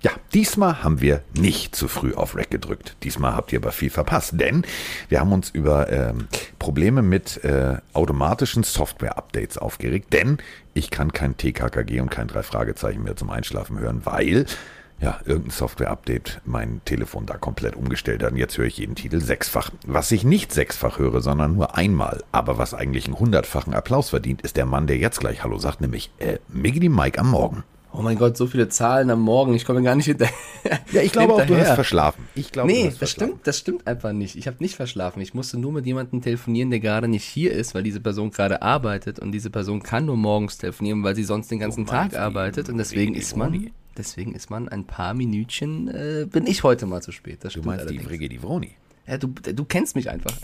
Ja, diesmal haben wir nicht zu früh auf Rack gedrückt. Diesmal habt ihr aber viel verpasst, denn wir haben uns über ähm, Probleme mit äh, automatischen Software-Updates aufgeregt, denn ich kann kein TKKG und kein drei Fragezeichen mehr zum Einschlafen hören, weil ja, irgendein Software-Update mein Telefon da komplett umgestellt hat. Und jetzt höre ich jeden Titel sechsfach. Was ich nicht sechsfach höre, sondern nur einmal, aber was eigentlich einen hundertfachen Applaus verdient, ist der Mann, der jetzt gleich Hallo sagt, nämlich äh, Miggity Mike am Morgen. Oh mein Gott, so viele Zahlen am Morgen, ich komme gar nicht hinterher. Ja, ich glaube auch, du hast verschlafen. Ich glaube, Nee, das stimmt, das stimmt einfach nicht. Ich habe nicht verschlafen. Ich musste nur mit jemandem telefonieren, der gerade nicht hier ist, weil diese Person gerade arbeitet und diese Person kann nur morgens telefonieren, weil sie sonst den ganzen Du Tag arbeitet und deswegen ist man, deswegen ist man ein paar Minütchen, äh, bin ich heute mal zu spät. Das Du meinst die allerdings. Vrigedi Vroni. Ja, du, du kennst mich einfach.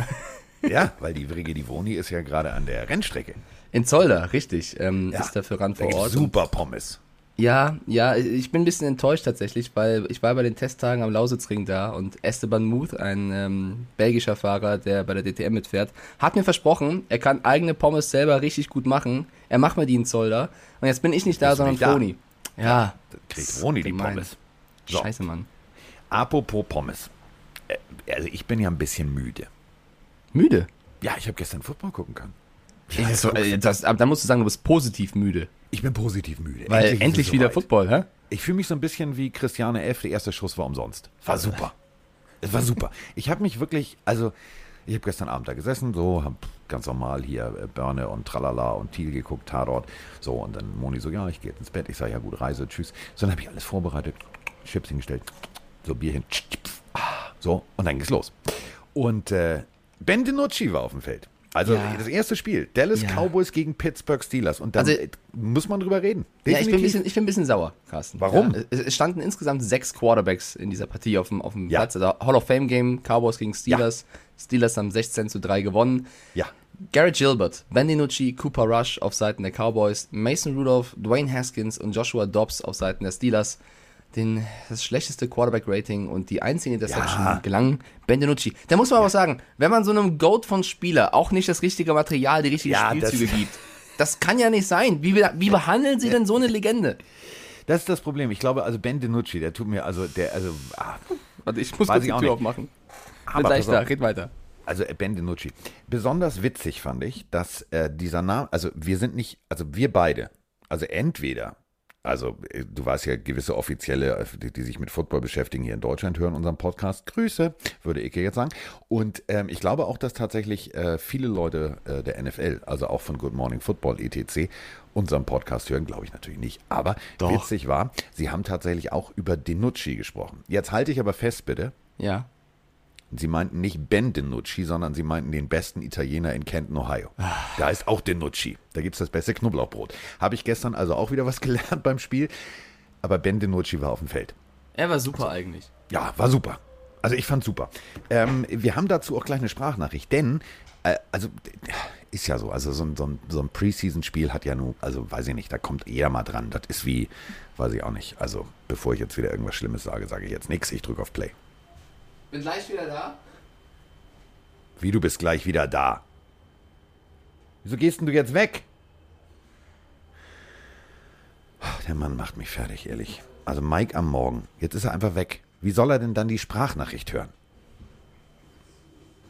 Ja, weil die Vrigedi Vroni ist ja gerade an der Rennstrecke. In Zolder, richtig, ähm, Ja, ist dafür ran Da vor Ort. super Pommes. Ja, ja, ich bin ein bisschen enttäuscht tatsächlich, weil ich war bei den Testtagen am Lausitzring da und Esteban Muth, ein ähm, belgischer Fahrer, der bei der DTM mitfährt, hat mir versprochen, er kann eigene Pommes selber richtig gut machen. Er macht mir die in Zolder. Und jetzt bin ich nicht da, Bist sondern nicht da? Ja, Kriegt Vroni die. Pommes. So. scheiße, Mann. Apropos Pommes. Äh, Also ich bin ja ein bisschen müde. Müde. Ja, ich habe gestern Football gucken können. Ja, so, das, aber da musst du sagen, du bist positiv müde. Ich bin positiv müde. Weil endlich, es wieder soweit. Football, hä? Ich fühle mich so ein bisschen wie Christiane F. Der erste Schuss war umsonst. War super. Es war super. Ich habe mich wirklich, also ich habe gestern Abend da gesessen, so, habe ganz normal hier äh, Börne und Tralala und Thiel geguckt, Tatort. So, und dann Moni so, ja, ich gehe jetzt ins Bett. Ich sage, ja gut, Reise, tschüss. So, dann habe ich alles vorbereitet, Chips hingestellt, so Bierchen, ah, so, und dann ging's los. Und äh, Ben DiNucci war auf dem Feld. Also Ja. das erste Spiel, Dallas Ja. Cowboys gegen Pittsburgh Steelers. Und dann Also- muss man drüber reden. Ja, ich bin, ein bisschen, ich bin ein bisschen sauer, Carsten. Warum? Ja, es, standen insgesamt sechs Quarterbacks in dieser Partie auf dem, auf dem. Platz. Also Hall of Fame Game, Cowboys gegen Steelers. Steelers haben 16 zu 3 gewonnen. ja. Garrett Gilbert, Ben DiNucci, Cooper Rush auf Seiten der Cowboys, Mason Rudolph, Dwayne Haskins und Joshua Dobbs auf Seiten der Steelers. Den, das schlechteste Quarterback-Rating und die einzige Interception Ja. gelang Ben DiNucci. Da muss man aber sagen, wenn man so einem Goat von Spieler auch nicht das richtige Material, die richtigen Ja, Spielzüge das- gibt, das kann ja nicht sein. Wie, wie behandeln sie denn so eine Legende? Das ist das Problem. Ich glaube, also Ben DiNucci, der tut mir, also der, also, ah, Warte, ich muss kurz die Tür nicht. aufmachen. Aber gleich da, red weiter. also äh, Ben DiNucci. Besonders witzig fand ich, dass äh, dieser Name, also wir sind nicht, also wir beide, also entweder, also äh, du weißt ja, gewisse Offizielle, äh, die, die sich mit Football beschäftigen hier in Deutschland, hören unseren Podcast. Grüße, würde Ike jetzt sagen. Und ähm, ich glaube auch, dass tatsächlich äh, viele Leute äh, der NFL, also auch von Good Morning Football etc., unseren Podcast hören, glaube ich natürlich nicht. Aber Doch. witzig war, sie haben tatsächlich auch über DiNucci gesprochen. Jetzt halte ich aber fest, bitte. Ja. Sie meinten nicht Ben DiNucci, sondern sie meinten den besten Italiener in Kenton, Ohio. Da ist auch DiNucci. Da gibt es das beste Knoblauchbrot. Habe ich gestern also auch wieder was gelernt beim Spiel. Aber Ben DiNucci war auf dem Feld. Er war super eigentlich. Ja, war super. Also ich fand super. Ähm, wir haben dazu auch gleich eine Sprachnachricht, denn, äh, also ist ja so, also so ein, so ein, so ein Preseason-Spiel hat ja nur, also weiß ich nicht, da kommt jeder mal dran. Das ist wie, weiß ich auch nicht. Also bevor ich jetzt wieder irgendwas Schlimmes sage, sage ich jetzt nichts. Ich drücke auf Play. Bin gleich wieder da. Wie, du bist gleich wieder da. Wieso gehst denn du jetzt weg? Der Mann macht mich fertig, ehrlich. Also Mike am Morgen. Jetzt ist er einfach weg. Wie soll er denn dann die Sprachnachricht hören?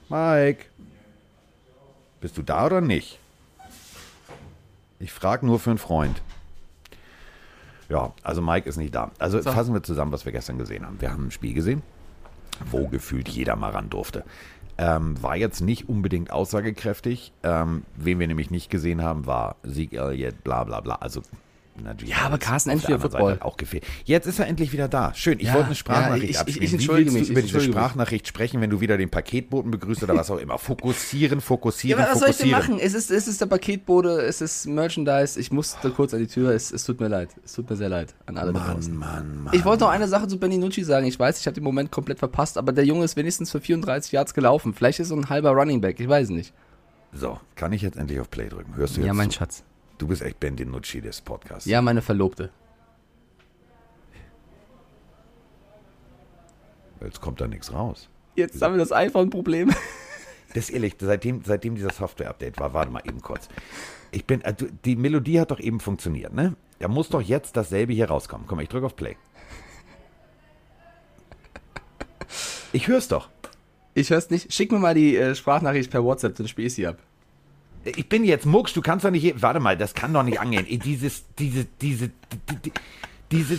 Mike. Bist du da oder nicht? Ich frage nur für einen Freund. Ja, also Mike ist nicht da. Also fassen wir zusammen, was wir gestern gesehen haben. Wir haben ein Spiel gesehen, wo gefühlt jeder mal ran durfte. Ähm, war jetzt nicht unbedingt aussagekräftig. Ähm, wen wir nämlich nicht gesehen haben, war Sieg Elliott, bla bla bla. Also, natürlich Ja, aber Carsten, Seite Football. halt auch gefehlt. Jetzt ist er endlich wieder da. Schön. Ich Ja, wollte eine Sprachnachricht ja, ich- ich- abspielen. ich entschuldige mich, über diese. Sprachnachricht sprechen, wenn du wieder den Paketboten begrüßt oder was auch immer? Fokussieren, Ja, fokussieren, aber was soll ich denn fokussieren. machen? Es ist, es ist der Paketbote, es ist Merchandise. Ich muss da kurz an die Tür. Es, es tut mir leid. Es tut mir sehr leid an alle da Mann, draußen. Mann, Mann. Ich wollte noch eine Sache zu Benny Nucci sagen. Ich weiß, ich habe den Moment komplett verpasst, aber der Junge ist wenigstens für 34 Yards gelaufen. Vielleicht ist er so ein halber Running Back. Ich weiß nicht. So, kann ich jetzt endlich auf Play drücken? Hörst du jetzt Ja, mein zu? Schatz. Du bist echt Ben DiNucci des Podcasts. Ja, meine Verlobte. Jetzt kommt da nichts raus. Jetzt haben wir das iPhone-Problem. Das ist ehrlich, seitdem, seitdem dieser Software-Update war, warte mal eben kurz. Ich bin, äh, die Melodie hat doch eben funktioniert, ne? Da muss doch jetzt dasselbe hier rauskommen. Komm mal, ich drücke auf Play. Ich hör's doch. Ich hör's nicht. Schick mir mal die äh, Sprachnachricht per WhatsApp, dann spiel ich sie ab. Ich bin jetzt Mucks, du kannst doch nicht. Warte mal, das kann doch nicht angehen. Ey, Dieses, diese, diese, die, die, diese.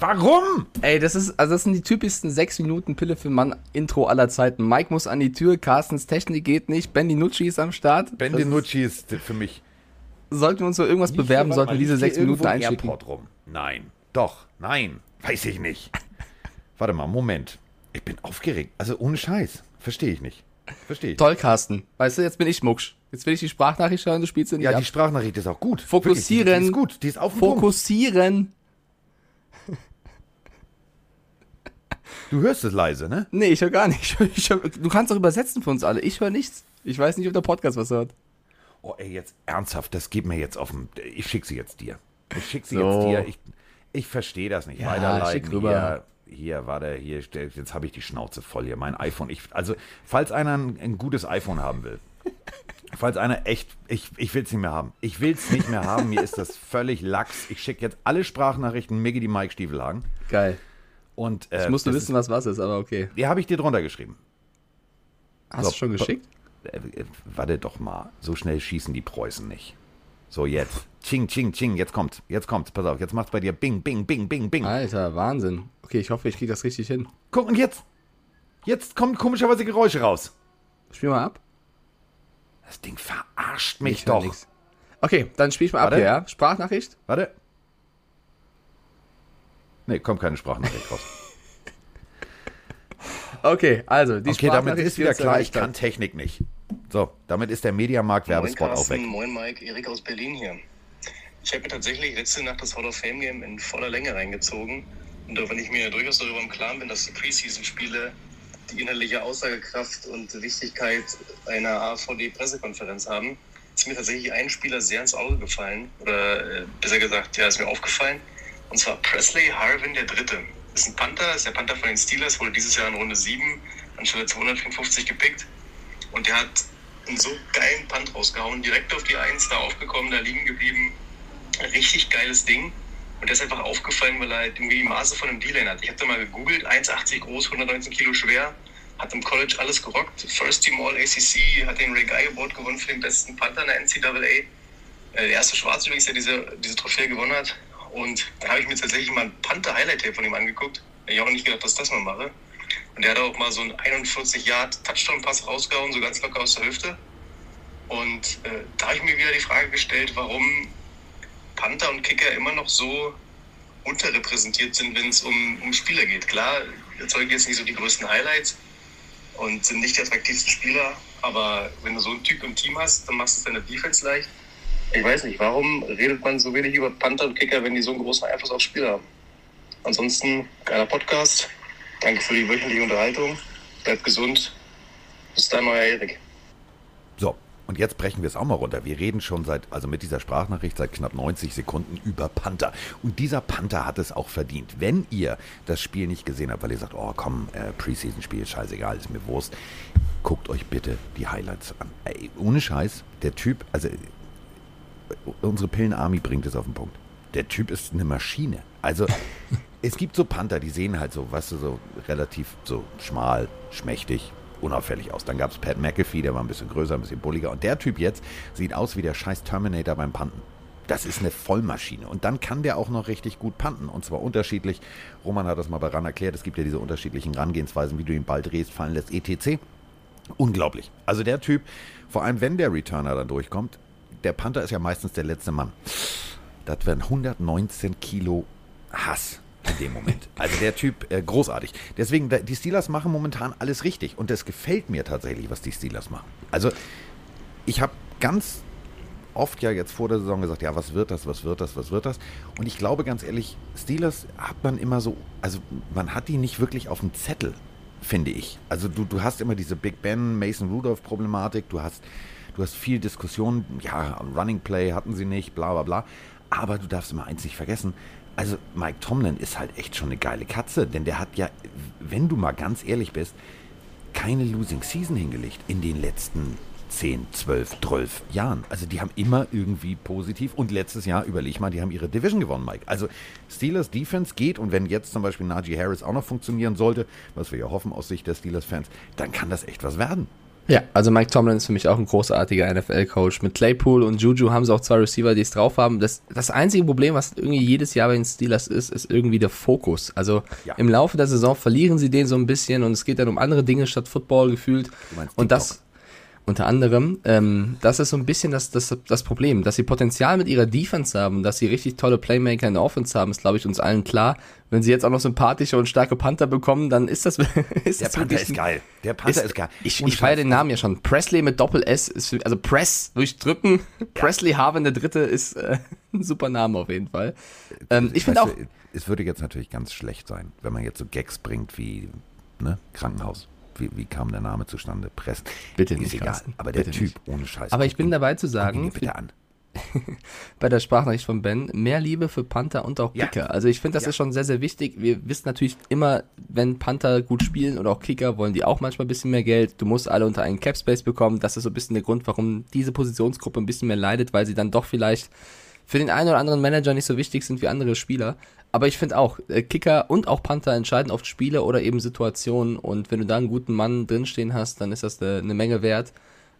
Warum? Ey, das ist, also das sind die typischsten 6 Minuten Pille für Mann Intro aller Zeiten. Mike muss an die Tür, Carstens Technik geht nicht, Ben Nucci ist am Start. Ben Das DiNucci ist für mich. Sollten wir uns für irgendwas bewerben, sollten wir diese liegt hier 6 Minuten einschicken. Airport rum? Nein. Doch. Nein. Weiß ich nicht. Warte mal, Moment. Ich bin aufgeregt. Also ohne Scheiß. Verstehe ich nicht. Verstehe ich. Toll, Carsten. Weißt du, jetzt bin ich Mucksch. Jetzt will ich die Sprachnachricht hören, du spielst sie nicht Ja, ab. die Sprachnachricht ist auch gut. Fokussieren. Wirklich, Die, die ist gut. Die ist auf. Fokussieren. Du hörst es leise, ne? Nee, ich höre gar nicht. Ich hör, du kannst doch übersetzen für uns alle. Ich höre nichts. Ich weiß nicht, ob der Podcast was hört. Oh, ey, jetzt ernsthaft, das geht mir jetzt auf den. Ich schick sie jetzt dir. Ich schick sie So. jetzt dir. Ich, ich verstehe das nicht. Ja, Weiterleiten. Hier, hier, warte, hier, jetzt habe ich die Schnauze voll hier. Mein iPhone. Ich, also, falls einer ein, ein gutes iPhone haben will, falls einer echt, ich, ich will es nicht mehr haben. Ich will es nicht mehr haben. Mir ist das völlig lax. Ich schicke jetzt alle Sprachnachrichten Miggy die Mike Stiefelhagen. Geil. Und, äh, Ich musste wissen, was was ist, aber okay. Die habe ich dir drunter geschrieben. Hast So, du schon geschickt? Äh, äh, warte doch mal. So schnell schießen die Preußen nicht. So, jetzt. Ching, ching, ching. Jetzt kommt. Jetzt kommt. Pass auf. Jetzt macht's bei dir Bing, Bing, Bing, Bing, Bing. Alter, Wahnsinn. Okay, ich hoffe, ich kriege das richtig hin. Guck, und jetzt. Jetzt kommen komischerweise Geräusche raus. Spiel mal ab. Das Ding verarscht mich Ich doch. nix. Okay, dann spiel ich mal ab Warte. hier, ja? Sprachnachricht? Warte. Nee, kommt keine Sprachnachricht raus. Okay, also, die Okay, damit ist wieder klar, ich kann Technik nicht. So, damit ist der Mediamarkt Werbespot auch weg. Moin Mike, Erik aus Berlin hier. Ich habe mir tatsächlich letzte Nacht das Hall of Fame Game in voller Länge reingezogen. Und auch wenn ich mir durchaus darüber im Klaren bin, dass die Preseason-Spiele die inhaltliche Aussagekraft und Wichtigkeit einer AVD-Pressekonferenz haben, ist mir tatsächlich ein Spieler sehr ins Auge gefallen. Oder äh, besser gesagt, ja, ist mir aufgefallen. Und zwar Presley Harvin der Dritte. Ist ein Panther, ist der Panther von den Steelers, wurde dieses Jahr in Runde 7 anstelle 254 gepickt. Und der hat einen so geilen Punt rausgehauen, direkt auf die Eins, da aufgekommen, da liegen geblieben. Richtig geiles Ding. Und der ist einfach aufgefallen, weil er halt irgendwie die Maße von einem D-Lane hat. Ich habe da mal gegoogelt, 1,80 groß, 119 Kilo schwer, hat im College alles gerockt. First Team All ACC, hat den Ray Guy Award gewonnen für den besten Panther in der NCAA. Äh, Der erste Schwarze übrigens, der diese, diese Trophäe gewonnen hat. Und da habe ich mir tatsächlich mal ein Panther-Highlight-Tape von ihm angeguckt. Hätte ich auch nicht gedacht, dass ich das mal mache. Und der hat auch mal so einen 41 Yard Touchdown-Pass rausgehauen, so ganz locker aus der Hüfte. Und äh, da habe ich mir wieder die Frage gestellt, warum Panther und Kicker immer noch so unterrepräsentiert sind, wenn es um, um Spieler geht. Klar, erzeugen jetzt nicht so die größten Highlights und sind nicht die attraktivsten Spieler, aber wenn du so einen Typ im Team hast, dann machst du deine Defense leicht. Ich weiß nicht, warum redet man so wenig über Panther und Kicker, wenn die so einen großen Einfluss aufs Spiel haben? Ansonsten, geiler Podcast. Danke für die wöchentliche Unterhaltung. Bleibt gesund. Bis dann, euer Erik. Und jetzt brechen wir es auch mal runter. Wir reden schon seit, also mit dieser Sprachnachricht seit knapp 90 Sekunden über Panther. Und dieser Panther hat es auch verdient. Wenn ihr das Spiel nicht gesehen habt, weil ihr sagt, oh komm, äh, Preseason-Spiel, scheißegal, ist mir Wurst, guckt euch bitte die Highlights an. Ey, ohne Scheiß, der Typ, also unsere Pillen-Army bringt es auf den Punkt. Der Typ ist eine Maschine. Also es gibt so Panther, die sehen halt so, weißt du, so relativ so schmal, schmächtig, unauffällig aus. Dann gab es Pat McAfee, der war ein bisschen größer, ein bisschen bulliger. Und der Typ jetzt sieht aus wie der scheiß Terminator beim Panten. Das ist eine Vollmaschine. Und dann kann der auch noch richtig gut panten. Und zwar unterschiedlich. Roman hat das mal bei RAN erklärt. Es gibt ja diese unterschiedlichen Herangehensweisen, wie du den Ball drehst, fallen lässt, etc. Unglaublich. Also der Typ, vor allem wenn der Returner dann durchkommt, der Panther ist ja meistens der letzte Mann. Das wären 119 Kilo Hass in dem Moment. Also der Typ, äh, großartig. Deswegen, die Steelers machen momentan alles richtig. Und das gefällt mir tatsächlich, was die Steelers machen. Also ich habe ganz oft ja jetzt vor der Saison gesagt, ja, was wird das, was wird das, was wird das? Und ich glaube ganz ehrlich, Steelers hat man immer so, also man hat die nicht wirklich auf dem Zettel, finde ich. Also du, du hast immer diese Big Ben, Mason Rudolph Problematik, du hast, du hast viel Diskussion, ja, Running Play hatten sie nicht, bla bla bla. Aber du darfst immer eins nicht vergessen, also Mike Tomlin ist halt echt schon eine geile Katze, denn der hat ja, wenn du mal ganz ehrlich bist, keine Losing Season hingelegt in den letzten 10, 12, 12 Jahren. Also die haben immer irgendwie positiv und letztes Jahr, überleg mal, die haben ihre Division gewonnen, Mike. Also Steelers Defense geht und wenn jetzt zum Beispiel Najee Harris auch noch funktionieren sollte, was wir ja hoffen aus Sicht der Steelers-Fans, dann kann das echt was werden. Ja, also Mike Tomlin ist für mich auch ein großartiger NFL-Coach. Mit Claypool und Juju haben sie auch zwei Receiver, die es drauf haben. Das, das einzige Problem, was irgendwie jedes Jahr bei den Steelers ist, ist irgendwie der Fokus. Also Ja. im Laufe der Saison verlieren sie den so ein bisschen und es geht dann um andere Dinge statt Football gefühlt. Und das unter anderem, ähm, das ist so ein bisschen das, das, das Problem, dass sie Potenzial mit ihrer Defense haben, dass sie richtig tolle Playmaker in der Offense haben, ist glaube ich uns allen klar. Wenn sie jetzt auch noch sympathische und starke Panther bekommen, dann ist das, ist Der das Panther ist geil. Der Panther ist, geil. ich, ich feiere den Namen ja schon. Presley mit Doppel-S ist, für, also Press durchdrücken. Presley Harvin der Dritte ist äh, ein super Name auf jeden Fall. Ähm, ich finde auch, du, es würde jetzt natürlich ganz schlecht sein, wenn man jetzt so Gags bringt wie ne, Krankenhaus. Wie, wie kam der Name zustande? Press. Bitte ist nicht, egal. Carsten. Aber der Bitte Typ nicht. ohne Scheiß. aber ich bin dabei zu guck ihn sagen, bitte an. bei der Sprachnachricht von Ben, mehr Liebe für Panther und auch Ja. Kicker. Also ich finde, das Ja. ist schon sehr, sehr wichtig. Wir wissen natürlich immer, wenn Panther gut spielen oder auch Kicker, wollen die auch manchmal ein bisschen mehr Geld. Du musst alle unter einen Cap Space bekommen. Das ist so ein bisschen der Grund, warum diese Positionsgruppe ein bisschen mehr leidet, weil sie dann doch vielleicht für den einen oder anderen Manager nicht so wichtig sind wie andere Spieler. Aber ich finde auch, äh, Kicker und auch Panther entscheiden oft Spiele oder eben Situationen. Und wenn du da einen guten Mann drinstehen hast, dann ist das eine, eine Menge wert.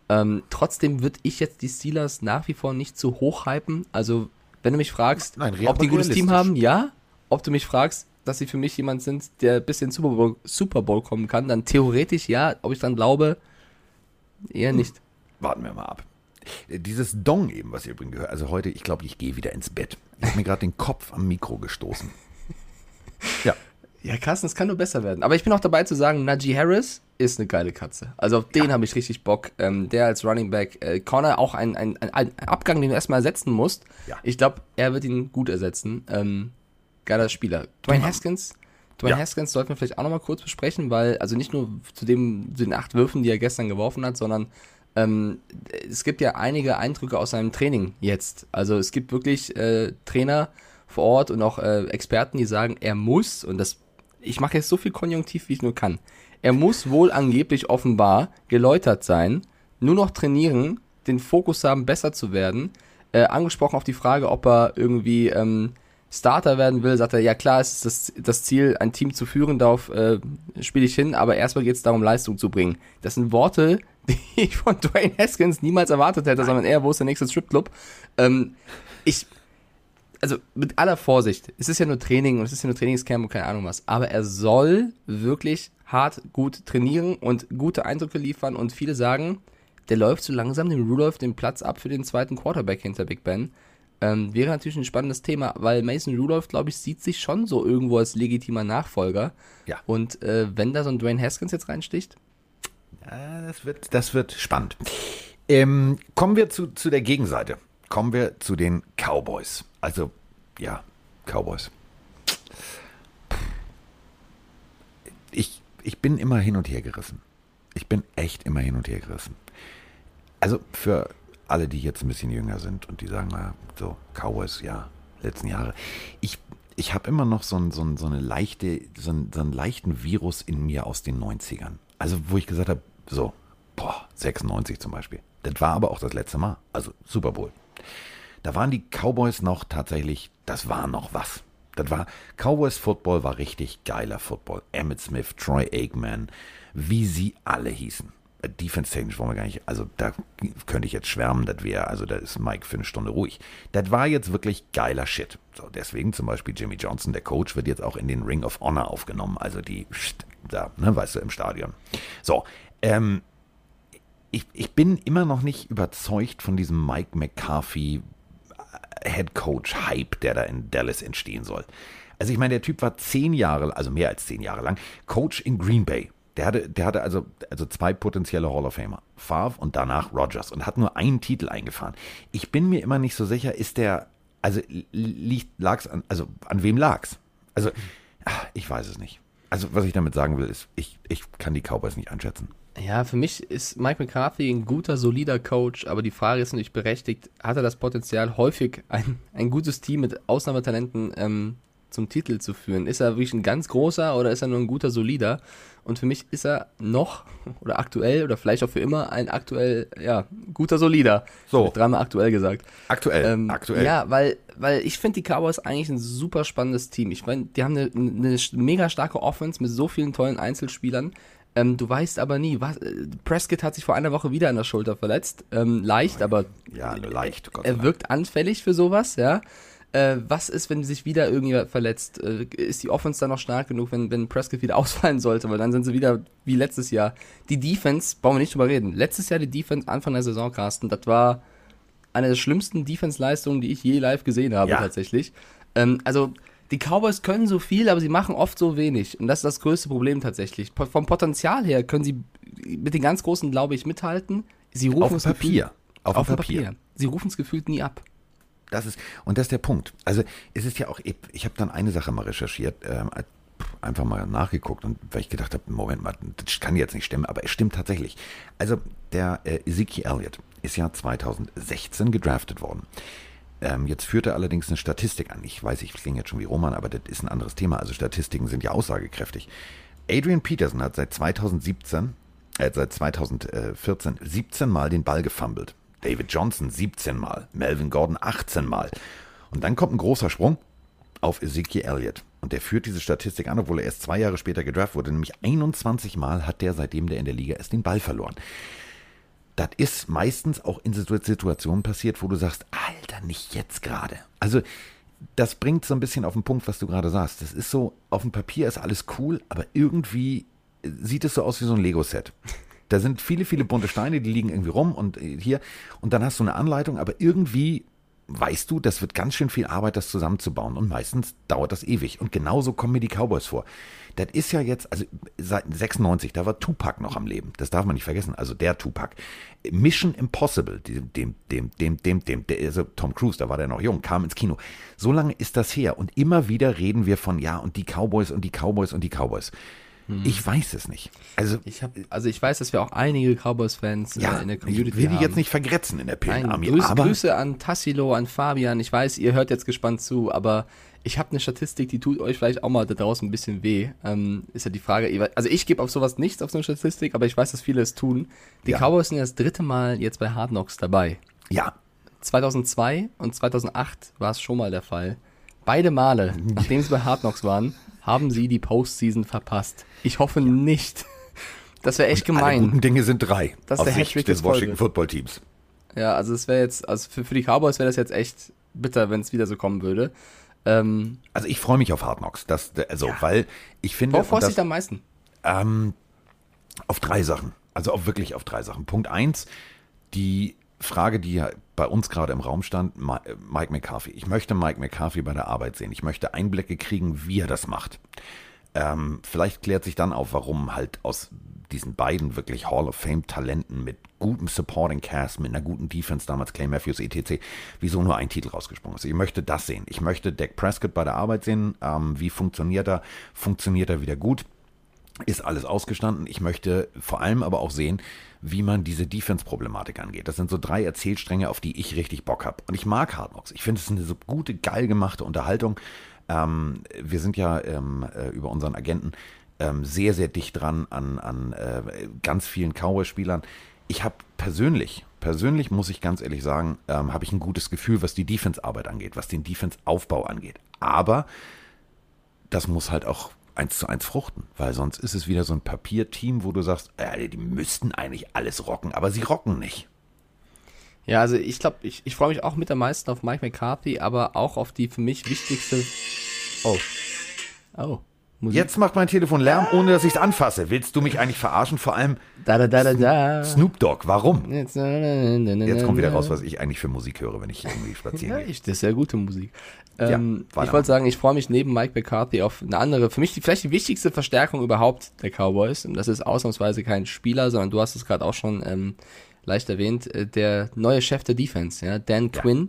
Ähm, trotzdem würde ich jetzt die Steelers nach wie vor nicht zu hoch hypen. Also, wenn du mich fragst, Nein, ob die ein gutes Team haben, ja. Ob du mich fragst, dass sie für mich jemand sind, der bis in den Super Bowl, Super Bowl kommen kann, dann theoretisch ja. Ob ich dann glaube, eher nicht. Warten wir mal ab. Äh, Dieses Dong eben, was ihr übrigens gehört, also heute, ich glaube, ich gehe wieder ins Bett. Ich habe mir gerade den Kopf am Mikro gestoßen. Ja, Ja, Carsten, es kann nur besser werden. Aber ich bin auch dabei zu sagen, Najee Harris ist eine geile Katze. Also auf den habe ich richtig Bock. Ähm, der als Running Back. Äh, Connor auch ein, ein, ein, ein Abgang, den du erstmal ersetzen musst. Ja. Ich glaube, er wird ihn gut ersetzen. Ähm, geiler Spieler. Dwayne Haskins. Dwayne Ja. Haskins sollten wir vielleicht auch nochmal kurz besprechen, weil, also nicht nur zu, dem, zu den acht Würfen, die er gestern geworfen hat, sondern ähm, es gibt ja einige Eindrücke aus seinem Training jetzt. Also es gibt wirklich äh, Trainer vor Ort und auch äh, Experten, die sagen, er muss, und das, ich mache jetzt so viel Konjunktiv, wie ich nur kann, er muss wohl angeblich offenbar geläutert sein, nur noch trainieren, den Fokus haben, besser zu werden. Äh, angesprochen auf die Frage, ob er irgendwie ähm, Starter werden will, sagt er, ja klar, es ist das, das Ziel, ein Team zu führen, darauf äh, spiele ich hin, aber erstmal geht es darum, Leistung zu bringen. Das sind Worte, die ich von Dwayne Haskins niemals erwartet hätte, sondern eher, wo ist der nächste Stripclub? Ähm, ich, also mit aller Vorsicht, es ist ja nur Training und es ist ja nur Trainingscamp und keine Ahnung was, aber er soll wirklich hart gut trainieren und gute Eindrücke liefern und viele sagen, der läuft so langsam dem Rudolph den Platz ab für den zweiten Quarterback hinter Big Ben. Ähm, wäre natürlich ein spannendes Thema, weil Mason Rudolph, glaube ich, sieht sich schon so irgendwo als legitimer Nachfolger. Ja. Und äh, wenn da so ein Dwayne Haskins jetzt reinsticht, Ja, das wird, das wird spannend. Ähm, kommen wir zu, zu der Gegenseite. Kommen wir zu den Cowboys. Also, ja, Cowboys. Ich, ich bin immer hin und her gerissen. Ich bin echt immer hin und her gerissen. Also für alle, die jetzt ein bisschen jünger sind und die sagen, na, so, Cowboys, ja, letzten Jahre. Ich, ich habe immer noch so, ein, so, ein, so eine leichte, so, ein, so einen leichten Virus in mir aus den 90ern. Also, wo ich gesagt habe, so, boah, 96 zum Beispiel. Das war aber auch das letzte Mal. Also Super Bowl. Da waren die Cowboys noch tatsächlich, das war noch was. Das war, Cowboys Football war richtig geiler Football. Emmett Smith, Troy Aikman, wie sie alle hießen. Äh, Defense-technisch wollen wir gar nicht, also da könnte ich jetzt schwärmen, das wäre, also da ist Mike für eine Stunde ruhig. Das war jetzt wirklich geiler Shit. So, deswegen zum Beispiel Jimmy Johnson, der Coach, wird jetzt auch in den Ring of Honor aufgenommen, also die, da, ne, weißt du, im Stadion. So, ähm, ich, ich bin immer noch nicht überzeugt von diesem Mike McCarthy Head Coach Hype, der da in Dallas entstehen soll. Also ich meine, der Typ war zehn Jahre, also mehr als zehn Jahre lang, Coach in Green Bay. Der hatte, der hatte also, also zwei potenzielle Hall of Famer. Favre und danach Rogers und hat nur einen Titel eingefahren. Ich bin mir immer nicht so sicher, ist der, also liegt, lag's an, also an wem lag's? Also, ach, ich weiß es nicht. Also, was ich damit sagen will, ist, ich, ich kann die Cowboys nicht einschätzen. Ja, für mich ist Mike McCarthy ein guter, solider Coach, aber die Frage ist natürlich berechtigt, hat er das Potenzial, häufig ein, ein gutes Team mit Ausnahmetalenten ähm, zum Titel zu führen. Ist er wirklich ein ganz großer oder ist er nur ein guter, solider? Und für mich ist er noch oder aktuell oder vielleicht auch für immer ein aktuell, ja, guter, solider. So. Dreimal aktuell gesagt. Aktuell, Ähm, aktuell. Ja, weil, weil ich finde die Cowboys eigentlich ein super spannendes Team. Ich meine, die haben eine, eine mega starke Offense mit so vielen tollen Einzelspielern. Ähm, du weißt aber nie, was, äh, Prescott hat sich vor einer Woche wieder an der Schulter verletzt. Ähm, leicht, aber Ja, leicht. Gott er wirkt anfällig für sowas, ja. Äh, was ist, wenn sich wieder irgendjemand verletzt? Äh, ist die Offense dann noch stark genug, wenn, wenn Prescott wieder ausfallen sollte? Weil dann sind sie wieder wie letztes Jahr. Die Defense, brauchen wir nicht drüber reden. Letztes Jahr die Defense, Anfang der Saison, Carsten, das war eine der schlimmsten Defense-Leistungen, die ich je live gesehen habe, Ja. tatsächlich. Ähm, also, die Cowboys können so viel, aber sie machen oft so wenig. Und das ist das größte Problem tatsächlich. Po- Vom Potenzial her können sie mit den ganz Großen, glaube ich, mithalten. Sie rufen Auf es gefühlt- Papier. Auf, auf dem Papier. Papier. Sie rufen es gefühlt nie ab. Das ist, und das ist der Punkt. Also es ist ja auch, ich, habe dann eine Sache mal recherchiert, ähm, einfach mal nachgeguckt und weil ich gedacht habe, Moment mal, das kann jetzt nicht stimmen, aber es stimmt tatsächlich. Also der äh, Ezekiel Elliott ist ja 2016 gedraftet worden. Ähm, jetzt führt er allerdings eine Statistik an. Ich weiß, ich klinge jetzt schon wie Roman, aber das ist ein anderes Thema. Also Statistiken sind ja aussagekräftig. Adrian Peterson hat seit 2017, äh, seit 2014 17 Mal den Ball gefummelt. David Johnson 17 Mal, Melvin Gordon 18 Mal. Und dann kommt ein großer Sprung auf Ezekiel Elliott. Und der führt diese Statistik an, obwohl er erst zwei Jahre später gedraft wurde. Nämlich 21 Mal hat der, seitdem der in der Liga ist, den Ball verloren. Das ist meistens auch in Situ- Situationen passiert, wo du sagst, Alter, nicht jetzt gerade. Also das bringt so ein bisschen auf den Punkt, was du gerade sagst. Das ist so, auf dem Papier ist alles cool, aber irgendwie sieht es so aus wie so ein Lego-Set. Da sind viele, viele bunte Steine, die liegen irgendwie rum und äh, hier. Und dann hast du eine Anleitung, aber irgendwie weißt du, das wird ganz schön viel Arbeit, das zusammenzubauen. Und meistens dauert das ewig. Und genauso kommen mir die Cowboys vor. Das ist ja jetzt, also seit 96, da war Tupac noch am Leben. Das darf man nicht vergessen. Also der Tupac. Mission Impossible, dem, dem, dem, dem, dem, dem, der, also Tom Cruise, da war der noch jung, kam ins Kino. So lange ist das her. Und immer wieder reden wir von, ja, und die Cowboys und die Cowboys und die Cowboys. Ich weiß es nicht. Also, Ich hab, also ich weiß, dass wir auch einige Cowboys-Fans ja, äh, in der ich Community will die haben. jetzt nicht vergrätzen in der Pillenarmee, Grüße, aber Grüße an Tassilo, an Fabian. Ich weiß, ihr hört jetzt gespannt zu, aber ich habe eine Statistik, die tut euch vielleicht auch mal da draußen ein bisschen weh. Ähm, ist ja die Frage, also ich gebe auf sowas nichts, auf so eine Statistik, aber ich weiß, dass viele es tun. Die Ja. Cowboys sind ja das dritte Mal jetzt bei Hard Knocks dabei. ja, 2002 und 2008 war es schon mal der Fall. Beide Male, nachdem sie bei Hard Knocks waren, haben sie die Postseason verpasst. Ich hoffe nicht. Das wäre echt alle gemein. guten Dinge sind drei Das ist aus der Sicht des des Folge. Washington Football Teams. Ja, also es wäre jetzt, also für, für die Cowboys wäre das jetzt echt bitter, wenn es wieder so kommen würde. Ähm, Also ich freue mich auf Hard Knocks, das, also, weil ich finde, worauf und freust du dich am meisten? Ähm, auf drei Sachen. Also auch wirklich auf drei Sachen. Punkt eins, die Frage, die ja bei uns gerade im Raum stand, äh, Mike McCarthy. Ich möchte Mike McCarthy bei der Arbeit sehen. Ich möchte Einblicke kriegen, wie er das macht. Ähm, vielleicht klärt sich dann auf, warum halt aus diesen beiden wirklich Hall of Fame Talenten mit gutem Supporting Cast, mit einer guten Defense, damals Clay Matthews, etc., wieso nur ein Titel rausgesprungen ist. Ich möchte das sehen. Ich möchte Dak Prescott bei der Arbeit sehen. Ähm, wie funktioniert er? Funktioniert er wieder gut? Ist alles ausgestanden. Ich möchte vor allem aber auch sehen, wie man diese Defense-Problematik angeht. Das sind so drei Erzählstränge, auf die ich richtig Bock habe. Und ich mag Hard Knocks. Ich finde es eine so gute, geil gemachte Unterhaltung. Ähm, wir sind ja ähm, äh, über unseren Agenten ähm, sehr, sehr dicht dran an, an äh, ganz vielen Cowboy-Spielern. Ich habe persönlich, persönlich muss ich ganz ehrlich sagen, ähm, habe ich ein gutes Gefühl, was die Defense-Arbeit angeht, was den Defense-Aufbau angeht. Aber das muss halt auch eins zu eins fruchten, weil sonst ist es wieder so ein Papierteam, wo du sagst, äh, die müssten eigentlich alles rocken, aber sie rocken nicht. Ja, also ich glaube, ich, ich freue mich auch mit am meisten auf Mike McCarthy, aber auch auf die für mich wichtigste. Oh. Oh. Musik. Jetzt macht mein Telefon Lärm, ohne dass ich es anfasse. Willst du mich eigentlich verarschen? Vor allem Da, da, da, da, da. Snoop Dogg. Warum? Jetzt, Jetzt kommt wieder raus, was ich eigentlich für Musik höre, wenn ich irgendwie spazieren Ja, gehe. das ist sehr gute Musik. Ähm, war ich da. wollte sagen, ich freue mich neben Mike McCarthy auf eine andere, für mich die, vielleicht die wichtigste Verstärkung überhaupt der Cowboys. Und das ist ausnahmsweise kein Spieler, sondern du hast es gerade auch schon ähm, leicht erwähnt, äh, der neue Chef der Defense, ja, Dan Quinn.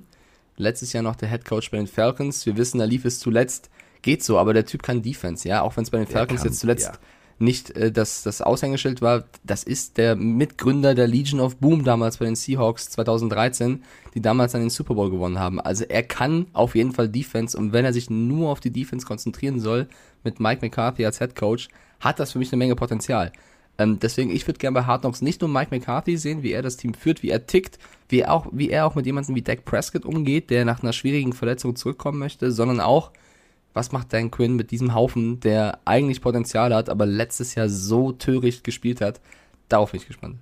Letztes Jahr noch der Head Coach bei den Falcons. Wir wissen, da lief es zuletzt. Geht so, aber der Typ kann Defense, ja. Auch wenn es bei den Falcons jetzt zuletzt ja. nicht äh, das, das Aushängeschild war. Das ist der Mitgründer der Legion of Boom damals bei den Seahawks 2013, die damals an den Super Bowl gewonnen haben. Also er kann auf jeden Fall Defense und wenn er sich nur auf die Defense konzentrieren soll, mit Mike McCarthy als Head Coach, hat das für mich eine Menge Potenzial. Ähm, deswegen, ich würde gerne bei Hard Knocks nicht nur Mike McCarthy sehen, wie er das Team führt, wie er tickt, wie er auch, wie er auch mit jemandem wie Dak Prescott umgeht, der nach einer schwierigen Verletzung zurückkommen möchte, sondern auch, was macht Dan Quinn mit diesem Haufen, der eigentlich Potenzial hat, aber letztes Jahr so töricht gespielt hat? Darauf bin ich gespannt.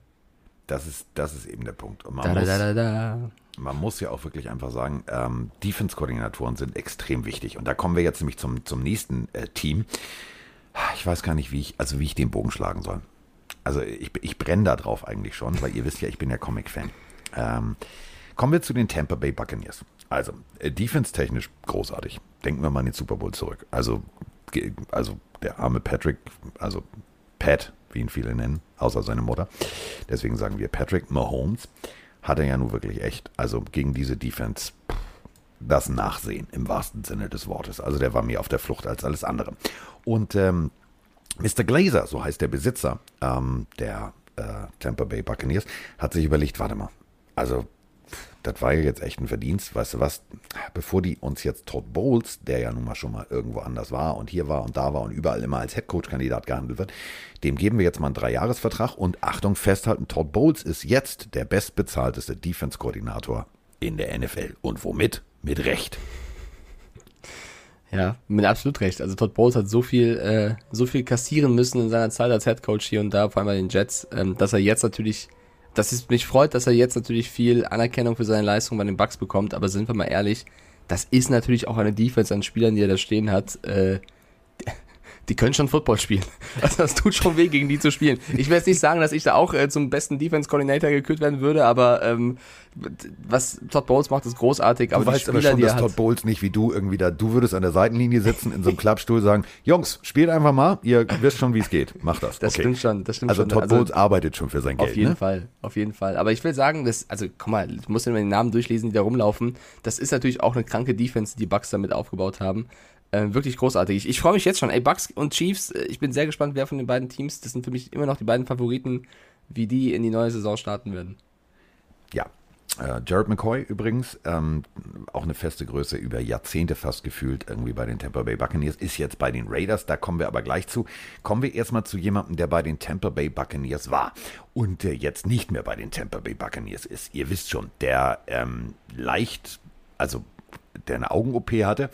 Das ist, das ist eben der Punkt. Und man, Da, muss, da, da. man muss ja auch wirklich einfach sagen, ähm, Defense-Koordinatoren sind extrem wichtig. Und da kommen wir jetzt nämlich zum, zum nächsten äh, Team. Ich weiß gar nicht, wie ich, also wie ich den Bogen schlagen soll. Also ich, ich brenne da drauf eigentlich schon, weil ihr wisst ja, ich bin ja Comic-Fan. Ähm, kommen wir zu den Tampa Bay Buccaneers. Also, äh, defense-technisch großartig. Denken wir mal an den Super Bowl zurück. Also, also der arme Patrick, also Pat, wie ihn viele nennen, außer seine Mutter. Deswegen sagen wir Patrick Mahomes, hat er ja nun wirklich echt. Also gegen diese Defense das Nachsehen im wahrsten Sinne des Wortes. Also der war mehr auf der Flucht als alles andere. Und ähm, Mr. Glazer, so heißt der Besitzer ähm, der äh, Tampa Bay Buccaneers, hat sich überlegt, warte mal, also das war ja jetzt echt ein Verdienst, weißt du was, bevor die uns jetzt Todd Bowles, der ja nun mal schon mal irgendwo anders war und hier war und da war und überall immer als Headcoach-Kandidat gehandelt wird, dem geben wir jetzt mal einen Dreijahresvertrag und Achtung, festhalten, Todd Bowles ist jetzt der bestbezahlteste Defense-Koordinator in der NFL. Und womit? Mit Recht. Ja, mit absolut recht. Also Todd Bowles hat so viel, äh, so viel kassieren müssen in seiner Zeit als Head Coach hier und da, vor allem bei den Jets, ähm, dass er jetzt natürlich, dass es mich freut, dass er jetzt natürlich viel Anerkennung für seine Leistung bei den Bucks bekommt, aber sind wir mal ehrlich, das ist natürlich auch eine Defense an Spielern, die er da stehen hat, äh, die können schon Football spielen. Also das tut schon weh, gegen die zu spielen. Ich will jetzt nicht sagen, dass ich da auch äh, zum besten Defense Coordinator gekürt werden würde, aber ähm, was Todd Bowles macht, ist großartig. Aber du weißt aber Spieler, schon, die er dass Todd Bowles nicht wie du irgendwie da, du würdest an der Seitenlinie sitzen in so einem Klappstuhl sagen, Jungs, spielt einfach mal, ihr wisst schon, wie es geht. Macht das. das okay. stimmt schon. Das stimmt Also schon. Todd Bowles arbeitet schon für sein Geld. Auf jeden ne? Fall, auf jeden Fall. Aber ich will sagen, dass, also guck mal, ich muss ja mal den Namen durchlesen, die da rumlaufen. Das ist natürlich auch eine kranke Defense, die die Bucks damit aufgebaut haben. Äh, wirklich großartig. Ich, ich freue mich jetzt schon. Ey, Bucks und Chiefs, äh, ich bin sehr gespannt, wer von den beiden Teams, das sind für mich immer noch die beiden Favoriten, wie die in die neue Saison starten werden. Ja. Äh, Jared McCoy übrigens, ähm, auch eine feste Größe, über Jahrzehnte fast gefühlt, irgendwie bei den Tampa Bay Buccaneers, ist jetzt bei den Raiders, da kommen wir aber gleich zu. Kommen wir erstmal zu jemandem, der bei den Tampa Bay Buccaneers war und der jetzt nicht mehr bei den Tampa Bay Buccaneers ist. Ihr wisst schon, der ähm, leicht, also der eine Augen-OP hatte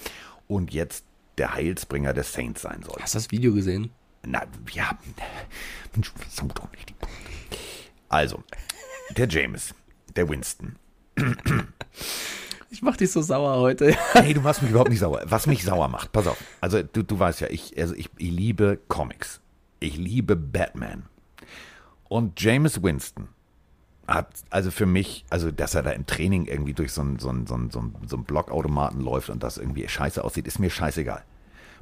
und jetzt der Heilsbringer des Saints sein soll. Hast du das Video gesehen? Na, ja. Mensch, versuch doch nicht die Punkte. Also, der James, der Winston. Ich mach dich so sauer heute. Nee, du machst mich überhaupt nicht sauer. Was mich sauer macht, pass auf. Also, du, du weißt ja, ich, also ich, ich liebe Comics. Ich liebe Batman. Und James Winston hat, also für mich, also dass er da im Training irgendwie durch so einen so so einen- so einen- so einen Blockautomaten läuft und das irgendwie scheiße aussieht, ist mir scheißegal.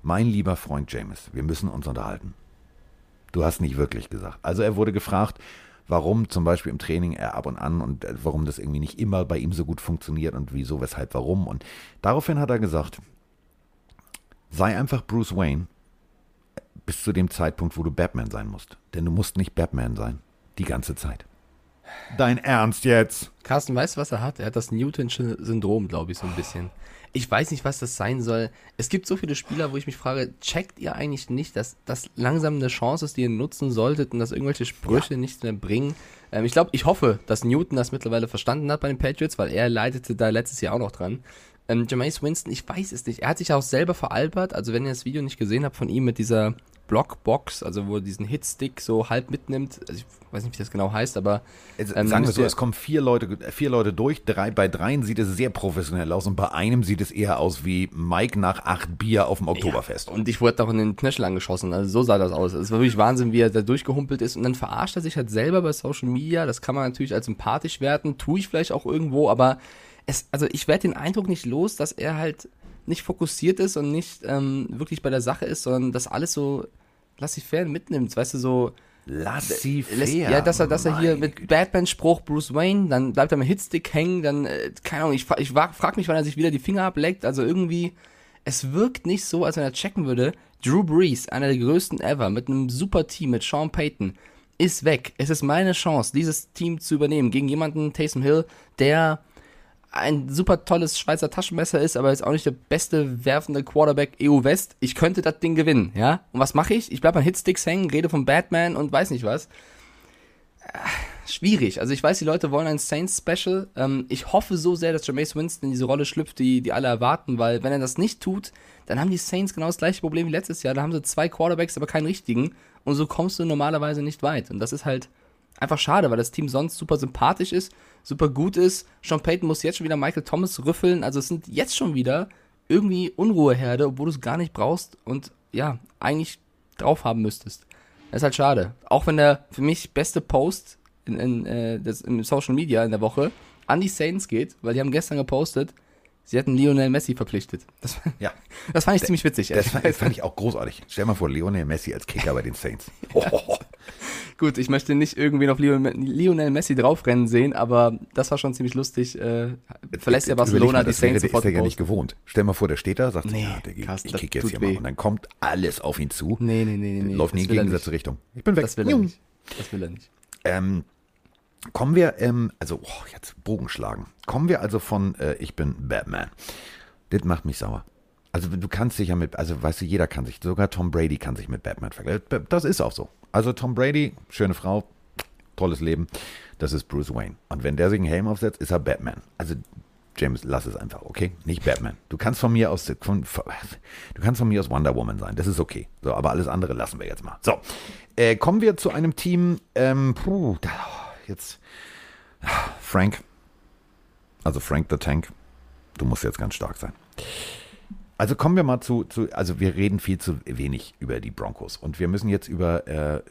Mein lieber Freund James, wir müssen uns unterhalten. Du hast nicht wirklich gesagt. Also er wurde gefragt, warum zum Beispiel im Training er ab und an und äh, warum das irgendwie nicht immer bei ihm so gut funktioniert und wieso, weshalb, warum. Und daraufhin hat er gesagt, sei einfach Bruce Wayne bis zu dem Zeitpunkt, wo du Batman sein musst. Denn du musst nicht Batman sein. Die ganze Zeit. Dein Ernst jetzt? Carsten, weißt du, was er hat? Er hat das Newtonsche Syndrom, glaube ich, so ein bisschen. Ich weiß nicht, was das sein soll. Es gibt so viele Spieler, wo ich mich frage, checkt ihr eigentlich nicht, dass das langsam eine Chance ist, die ihr nutzen solltet und dass irgendwelche Sprüche nichts mehr bringen? Ähm, ich glaube, ich hoffe, dass Newton das mittlerweile verstanden hat bei den Patriots, weil er leitete da letztes Jahr auch noch dran. Ähm, Jameis Winston, ich weiß es nicht. Er hat sich auch selber veralbert. Also wenn ihr das Video nicht gesehen habt von ihm mit dieser Blockbox, also wo er diesen Hitstick so halb mitnimmt, also ich weiß nicht, wie das genau heißt, aber Es, ähm, sagen wir so, es kommen vier Leute, vier Leute durch. Drei, bei dreien sieht es sehr professionell aus und bei einem sieht es eher aus wie Mike nach acht Bier auf dem Oktoberfest. Und ich wurde auch in den Knöchel angeschossen. Also so sah das aus. Es war wirklich Wahnsinn, wie er da durchgehumpelt ist. Und dann verarscht er sich halt selber bei Social Media. Das kann man natürlich als sympathisch werten. Tue ich vielleicht auch irgendwo, aber es, also ich werde den Eindruck nicht los, dass er halt nicht fokussiert ist und nicht ähm, wirklich bei der Sache ist, sondern das alles so laissez-faire mitnimmt. Weißt du, so, Lass sie lässt, fair. ja, dass er, dass er hier mit Batman-Spruch Bruce Wayne, dann bleibt er mit Hitstick hängen, dann, äh, keine Ahnung, ich, ich frag mich, wann er sich wieder die Finger ableckt, also irgendwie, es wirkt nicht so, als wenn er checken würde, Drew Brees, einer der größten ever, mit einem super Team, mit Sean Payton, ist weg. Es ist meine Chance, dieses Team zu übernehmen gegen jemanden, Taysom Hill, der ein super tolles Schweizer Taschenmesser ist, aber jetzt auch nicht der beste werfende Quarterback EU West. Ich könnte das Ding gewinnen, ja? Und was mache ich? Ich bleibe an Hitsticks hängen, rede von Batman und weiß nicht was. Äh, schwierig. Also ich weiß, die Leute wollen ein Saints Special. Ähm, ich hoffe so sehr, dass Jameis Winston in diese Rolle schlüpft, die, die alle erwarten, weil wenn er das nicht tut, dann haben die Saints genau das gleiche Problem wie letztes Jahr. Da haben sie zwei Quarterbacks, aber keinen richtigen. Und so kommst du normalerweise nicht weit. Und das ist halt einfach schade, weil das Team sonst super sympathisch ist, super gut ist. Sean Payton muss jetzt schon wieder Michael Thomas rüffeln. Also es sind jetzt schon wieder irgendwie Unruheherde, obwohl du es gar nicht brauchst und ja, eigentlich drauf haben müsstest. Das ist halt schade. Auch wenn der für mich beste Post in, in, äh, das, im Social Media in der Woche an die Saints geht, weil die haben gestern gepostet, sie hätten Lionel Messi verpflichtet. Das, Ja. das fand ich ziemlich witzig. Das fand, das fand ich auch großartig. Stell mal vor, Lionel Messi als Kicker bei den Saints. Oh, Gut, ich möchte nicht irgendwie noch Lionel Messi draufrennen sehen, aber das war schon ziemlich lustig. Äh, verlässt ja Barcelona mal, die das Saints der ist sofort ja nicht gewohnt. Stell mal vor, der steht da, sagt, Nee, ja, der, Carsten, ich das kick jetzt hier weh. mal. Und dann kommt alles auf ihn zu. Nee, nee, nee, nee. Läuft nie in das nicht. Richtung. Ich bin weg. Das will er nicht. Das will er nicht. Ähm, kommen wir, ähm, also, oh, jetzt Bogen schlagen. Kommen wir also von, äh, ich bin Batman. Das macht mich sauer. Also du kannst dich ja mit, also weißt du, jeder kann sich, sogar Tom Brady kann sich mit Batman vergleichen. Das ist auch so. Also Tom Brady, schöne Frau, tolles Leben, das ist Bruce Wayne. Und wenn der sich einen Helm aufsetzt, ist er Batman. Also James, lass es einfach, okay? Nicht Batman. Du kannst von mir aus, von, du kannst von mir aus Wonder Woman sein, das ist okay. So, aber alles andere lassen wir jetzt mal. So, äh, kommen wir zu einem Team, ähm, puh, da, jetzt, Frank, also Frank the Tank, du musst jetzt ganz stark sein. Also kommen wir mal zu, zu, also wir reden viel zu wenig über die Broncos und wir müssen jetzt über äh,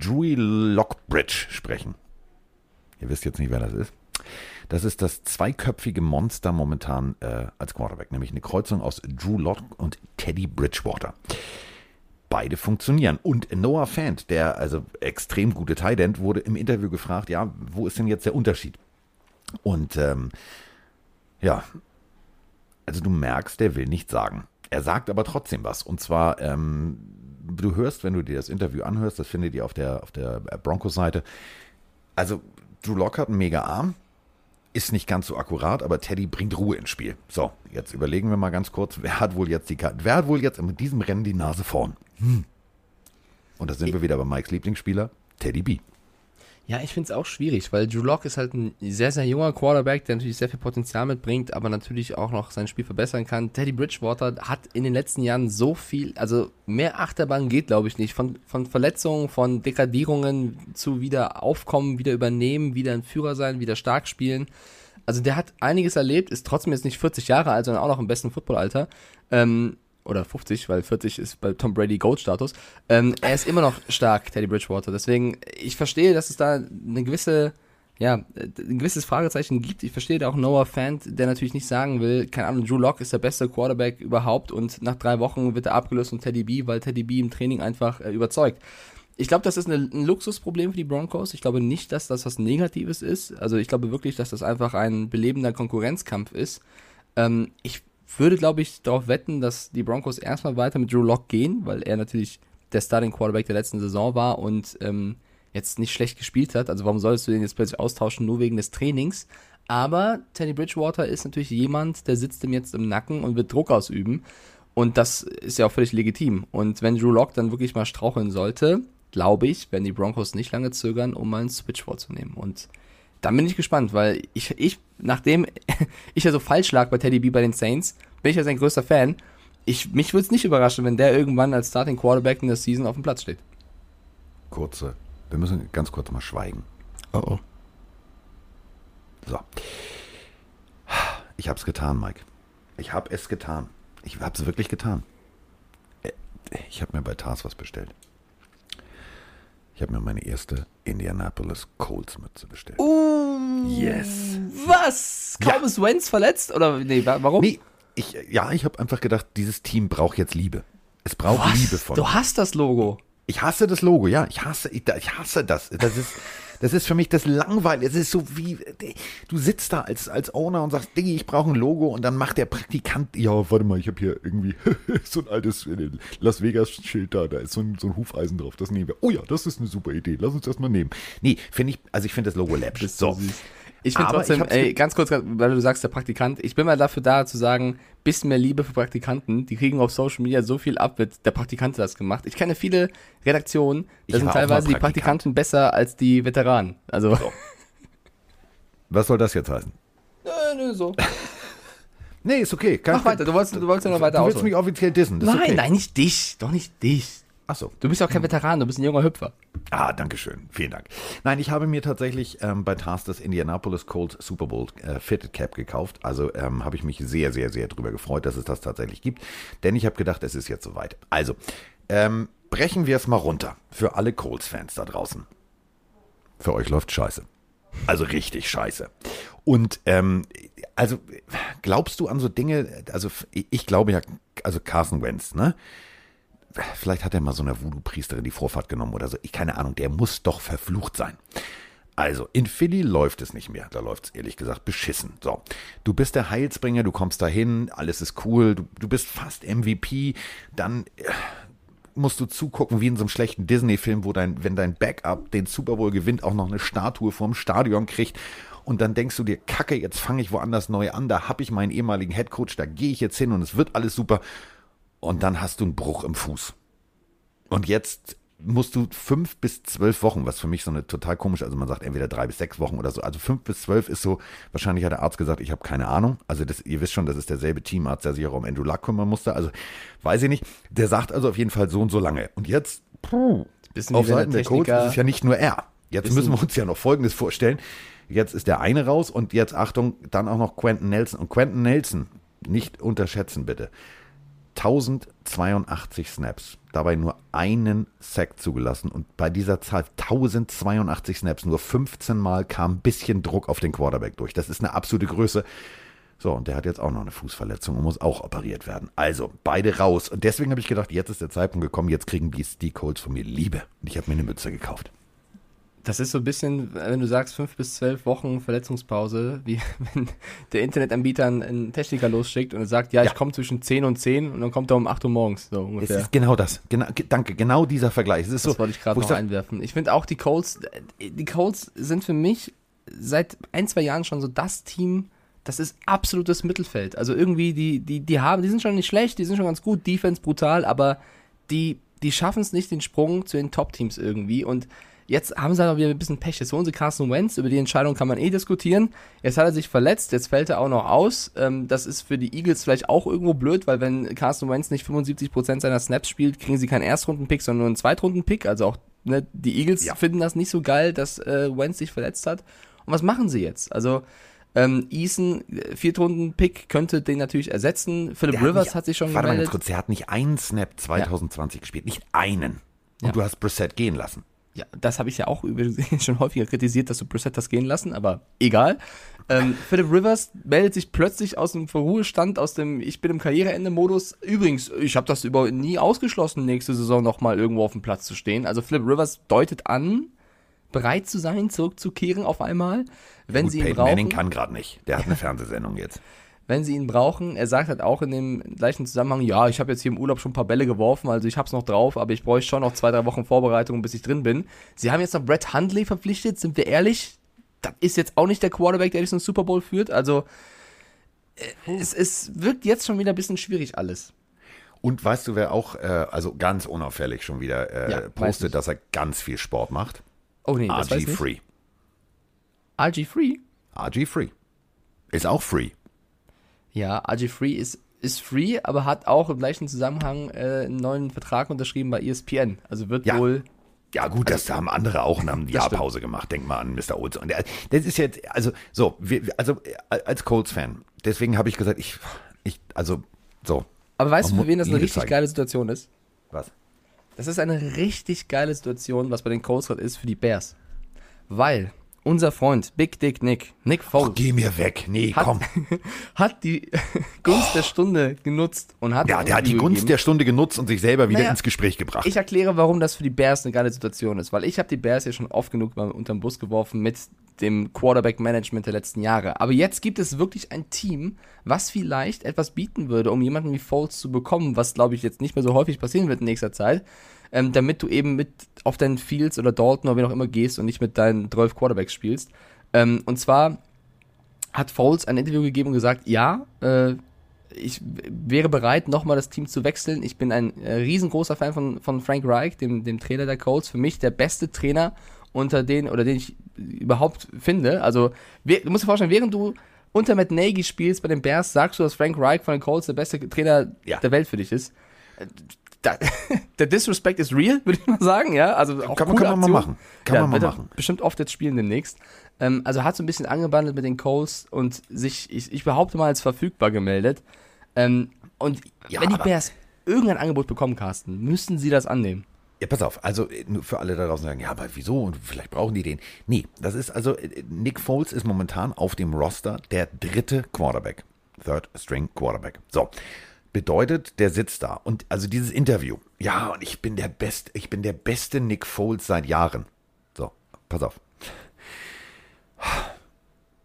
Drew Lockbridge sprechen. Ihr wisst jetzt nicht, wer das ist. Das ist das zweiköpfige Monster momentan äh, als Quarterback, nämlich eine Kreuzung aus Drew Lock und Teddy Bridgewater. Beide funktionieren. Und Noah Fant, der also extrem gute Tight wurde im Interview gefragt, ja, wo ist denn jetzt der Unterschied? Und ähm, ja, also du merkst, der will nicht sagen. Er sagt aber trotzdem was. Und zwar, ähm, du hörst, wenn du dir das Interview anhörst, das findet ihr auf der, auf der Broncos-Seite. Also, Drew Lock hat einen mega Arm, ist nicht ganz so akkurat, aber Teddy bringt Ruhe ins Spiel. So, jetzt überlegen wir mal ganz kurz, wer hat wohl jetzt die Ka- wer hat wohl jetzt mit diesem Rennen die Nase vorn? Hm. Und da sind wir wieder bei Mikes Lieblingsspieler, Teddy B. Ja, ich finde es auch schwierig, weil Drew Lock ist halt ein sehr, sehr junger Quarterback, der natürlich sehr viel Potenzial mitbringt, aber natürlich auch noch sein Spiel verbessern kann. Teddy Bridgewater hat in den letzten Jahren so viel, also mehr Achterbahn geht, glaube ich, nicht. Von, von Verletzungen, von Dekadierungen zu wieder aufkommen, wieder übernehmen, wieder ein Führer sein, wieder stark spielen. Also der hat einiges erlebt, ist trotzdem jetzt nicht 40 Jahre alt, sondern auch noch im besten Footballalter. Ähm, oder 50, weil 40 ist bei Tom Brady Gold-Status. Ähm, er ist immer noch stark, Teddy Bridgewater. Deswegen, ich verstehe, dass es da eine gewisse, ja, ein gewisses Fragezeichen gibt. Ich verstehe da auch Noah Fant, der natürlich nicht sagen will, keine Ahnung, Drew Lock ist der beste Quarterback überhaupt und nach drei Wochen wird er abgelöst von Teddy B, weil Teddy B im Training einfach äh, überzeugt. Ich glaube, das ist eine, ein Luxusproblem für die Broncos. Ich glaube nicht, dass das was Negatives ist. Also ich glaube wirklich, dass das einfach ein belebender Konkurrenzkampf ist. Ähm, ich würde, glaube ich, darauf wetten, dass die Broncos erstmal weiter mit Drew Lock gehen, weil er natürlich der Starting Quarterback der letzten Saison war und ähm, jetzt nicht schlecht gespielt hat. Also warum solltest du den jetzt plötzlich austauschen, nur wegen des Trainings? Aber Teddy Bridgewater ist natürlich jemand, der sitzt ihm jetzt im Nacken und wird Druck ausüben. Und das ist ja auch völlig legitim. Und wenn Drew Lock dann wirklich mal straucheln sollte, glaube ich, werden die Broncos nicht lange zögern, um mal einen Switch vorzunehmen. Und dann bin ich gespannt, weil ich, ich nachdem ich ja so falsch lag bei Teddy B bei den Saints, bin ich ja sein größter Fan. Ich, mich würde es nicht überraschen, wenn der irgendwann als Starting Quarterback in der Season auf dem Platz steht. Kurze, wir müssen ganz kurz mal schweigen. Oh oh. So. Ich hab's getan, Mike. Ich hab es getan. Ich hab's wirklich getan. Äh, Ich habe mir bei Tars was bestellt. Ich habe mir meine erste Indianapolis Colts Mütze bestellt. yes. Was? Kaum ist Wentz verletzt? Oder nee, wa- warum? Nee, ich, ja, ich habe einfach gedacht, dieses Team braucht jetzt Liebe. Es braucht Was? Liebe von Du hast das Logo. Ich hasse das Logo, ja. Ich hasse, ich, ich hasse das. Das ist, Das ist für mich das langweilig. Es ist so wie, du sitzt da als, als Owner und sagst, Diggi, ich brauche ein Logo und dann macht der Praktikant, ja, warte mal, ich habe hier irgendwie so ein altes äh, Las Vegas-Schild da, da ist so ein, so ein Hufeisen drauf, das nehmen wir. Oh ja, das ist eine super Idee, lass uns das mal nehmen. Nee, finde ich, also ich finde das Logo läppisch. So süß. Ich finde trotzdem, ich ey, ganz kurz, weil du sagst, der Praktikant, ich bin mal dafür da zu sagen, bisschen mehr Liebe für Praktikanten. Die kriegen auf Social Media so viel ab, wird der Praktikant das gemacht. Ich kenne viele Redaktionen, da sind teilweise die Praktikant. Praktikanten besser als die Veteranen. Also, Was soll das jetzt heißen? nö, nö, so. Nee, ist okay. Kein Mach weiter, du wolltest, du wolltest ja noch weiter Du willst ausholen. mich offiziell dissen. Nein, okay. nein, nicht dich. Doch nicht dich. Ach so. Du bist auch kein Veteran, du bist ein junger Hüpfer. Ah, danke schön. Vielen Dank. Nein, ich habe mir tatsächlich ähm, bei TAS das Indianapolis Colts Super Bowl äh, Fitted Cap gekauft. Also ähm, habe ich mich sehr, sehr, sehr drüber gefreut, dass es das tatsächlich gibt. Denn ich habe gedacht, es ist jetzt soweit. Also, ähm, brechen wir es mal runter. Für alle Colts-Fans da draußen. Für euch läuft scheiße. Also richtig scheiße. Und ähm, also glaubst du an so Dinge, also ich glaube ja, also Carson Wentz, ne? Vielleicht hat er mal so einer Voodoo-Priesterin die Vorfahrt genommen oder so. Ich keine Ahnung, der muss doch verflucht sein. Also, in Philly läuft es nicht mehr. Da läuft es ehrlich gesagt beschissen. So, du bist der Heilsbringer, du kommst dahin, alles ist cool, du, du bist fast MVP, dann äh, musst du zugucken wie in so einem schlechten Disney-Film, wo dein, wenn dein Backup den Super Bowl gewinnt, auch noch eine Statue vorm Stadion kriegt. Und dann denkst du dir, Kacke, jetzt fange ich woanders neu an, da habe ich meinen ehemaligen Headcoach, da gehe ich jetzt hin und es wird alles super. Und dann hast du einen Bruch im Fuß. Und jetzt musst du fünf bis zwölf Wochen, was für mich so eine total komische, also man sagt entweder drei bis sechs Wochen oder so, also fünf bis zwölf ist so, wahrscheinlich hat der Arzt gesagt, ich habe keine Ahnung, also das, ihr wisst schon, das ist derselbe Teamarzt, der sich auch um Andrew Luck kümmern musste, also weiß ich nicht, der sagt also auf jeden Fall so und so lange. Und jetzt, puh, Bisschen auf Seiten der der Techniker- ist es ja nicht nur er. Jetzt müssen wir uns ja noch Folgendes vorstellen. Jetzt ist der eine raus und jetzt, Achtung, dann auch noch Quentin Nelson. Und Quentin Nelson, nicht unterschätzen bitte, 1082 Snaps, dabei nur einen Sack zugelassen und bei dieser Zahl 1082 Snaps, nur 15 Mal kam ein bisschen Druck auf den Quarterback durch. Das ist eine absolute Größe. So, und der hat jetzt auch noch eine Fußverletzung und muss auch operiert werden. Also, beide raus. Und deswegen habe ich gedacht, jetzt ist der Zeitpunkt gekommen, jetzt kriegen die, die Colts von mir Liebe. Und ich habe mir eine Mütze gekauft. Das ist so ein bisschen, wenn du sagst, fünf bis zwölf Wochen Verletzungspause, wie wenn der Internetanbieter einen- Techniker losschickt und sagt, ja, ich Ja. komme zwischen 10 und 10 und dann kommt er um 8 Uhr morgens, so Es ungefähr. ist genau das. Genau, ge- danke, genau dieser Vergleich. Es ist Das so, wollte ich gerade noch sag- einwerfen. Ich finde auch die Colts, äh, die Colts sind für mich seit ein, zwei Jahren schon so das Team, das ist absolutes Mittelfeld. Also irgendwie, die, die, die haben, die sind schon nicht schlecht, die sind schon ganz gut, Defense brutal, aber die, die schaffen es nicht, den Sprung zu den Top-Teams irgendwie. Und jetzt haben sie halt auch wieder ein bisschen Pech. Jetzt holen sie Carson Wentz, über die Entscheidung kann man eh diskutieren. Jetzt hat er sich verletzt, jetzt fällt er auch noch aus. Ähm, das ist für die Eagles vielleicht auch irgendwo blöd, weil wenn Carson Wentz nicht 75% seiner Snaps spielt, kriegen sie keinen Erstrunden-Pick, sondern nur einen Zweitrunden-Pick. Also auch ne, die Eagles Ja. finden das nicht so geil, dass äh, Wentz sich verletzt hat. Und was machen sie jetzt? Also ähm, Eason, äh, Viertrunden-Pick, könnte den natürlich ersetzen. Philip Rivers nicht- hat sich schon Warte mal ganz gemeldet. kurz, der hat nicht einen Snap 2020 gespielt, nicht einen. Und Ja. du hast Brissett gehen lassen. Ja, das habe ich ja auch übrigens schon häufiger kritisiert, dass du Brissett das gehen lassen, aber egal. Ähm, Philip Rivers meldet sich plötzlich aus dem Ruhestand, aus dem Ich bin im Karriereende-Modus. Übrigens, ich habe das über nie ausgeschlossen, nächste Saison nochmal irgendwo auf dem Platz zu stehen. Also Philip Rivers deutet an, bereit zu sein, zurückzukehren auf einmal, wenn Gut, sie ihn Peyton brauchen. Manning kann gerade nicht. Der hat eine Fernsehsendung jetzt. wenn sie ihn brauchen. Er sagt halt auch in dem gleichen Zusammenhang, ja, ich habe jetzt hier im Urlaub schon ein paar Bälle geworfen, also ich habe es noch drauf, aber ich bräuchte schon noch zwei, drei Wochen Vorbereitung, bis ich drin bin. Sie haben jetzt noch Brett Hundley verpflichtet, sind wir ehrlich? Das ist jetzt auch nicht der Quarterback, der dich zum Super Bowl führt. Also äh, es, es wirkt jetzt schon wieder ein bisschen schwierig alles. Und weißt du, wer auch, äh, also ganz unauffällig schon wieder äh, Ja, weiß postet, dass er ganz viel Sport macht? Oh nee, das weiß RG ich nicht. Free. RG Free? RG Free. Ist auch free. Ja, RG Free ist, ist free, aber hat auch im gleichen Zusammenhang äh, einen neuen Vertrag unterschrieben bei ESPN. Also wird Ja. wohl Ja, gut, das haben andere auch und haben die. Jahrpause gemacht. Denk mal an Mr. Und der, das ist jetzt, also, so, wir, also äh, als Colts-Fan, deswegen habe ich gesagt, ich, ich, also, so. Aber weißt du, für wen das eine richtig zeigen. geile Situation ist? Was? Das ist eine richtig geile Situation, was bei den Colts gerade ist für die Bears. Weil unser Freund, Big Dick Nick, Nick Foles, Geh mir weg. Nee, hat, komm. hat die Gunst der Stunde genutzt und hat. Ja, der hat die Gunst gegeben. der Stunde genutzt und sich selber wieder Naja, ins Gespräch gebracht. Ich erkläre, warum das für die Bears eine geile Situation ist, weil ich habe die Bears ja schon oft genug mal unter den Bus geworfen mit dem Quarterback-Management der letzten Jahre. Aber jetzt gibt es wirklich ein Team, was vielleicht etwas bieten würde, um jemanden wie Foles zu bekommen, was glaube ich jetzt nicht mehr so häufig passieren wird in nächster Zeit, ähm, damit du eben mit auf deinen Fields oder Dalton oder wen auch immer gehst und nicht mit deinen 12 Quarterbacks spielst. Ähm, und zwar hat Foles ein Interview gegeben und gesagt, ja, äh, ich wäre bereit, nochmal das Team zu wechseln. Ich bin ein äh, riesengroßer Fan von, von Frank Reich, dem, dem Trainer der Colts. Für mich der beste Trainer unter den, oder den ich überhaupt finde. Also, we- du musst dir vorstellen, während du unter Matt Nagy spielst bei den Bears, sagst du, dass Frank Reich von den Colts der beste Trainer Ja. der Welt für dich ist. Da, der Disrespect ist real, würde ich mal sagen, ja. Also auch Kann coole kann man mal machen. Kann ja, man mal machen. Bestimmt oft jetzt spielen demnächst. Ähm, also hat so ein bisschen angebandelt mit den Coles und sich, ich, ich behaupte mal, als verfügbar gemeldet. Ähm, und Ja, wenn die Bears irgendein Angebot bekommen, Carsten, müssen sie das annehmen. Ja, pass auf, also äh, nur für alle da draußen sagen, ja, aber wieso und vielleicht brauchen die den. Nee, das ist also, äh, Nick Foles ist momentan auf dem Roster der dritte Quarterback. Third String Quarterback. So. Bedeutet, der sitzt da. Und also dieses Interview, ja, und ich bin der beste, ich bin der beste Nick Foles seit Jahren. So, pass auf.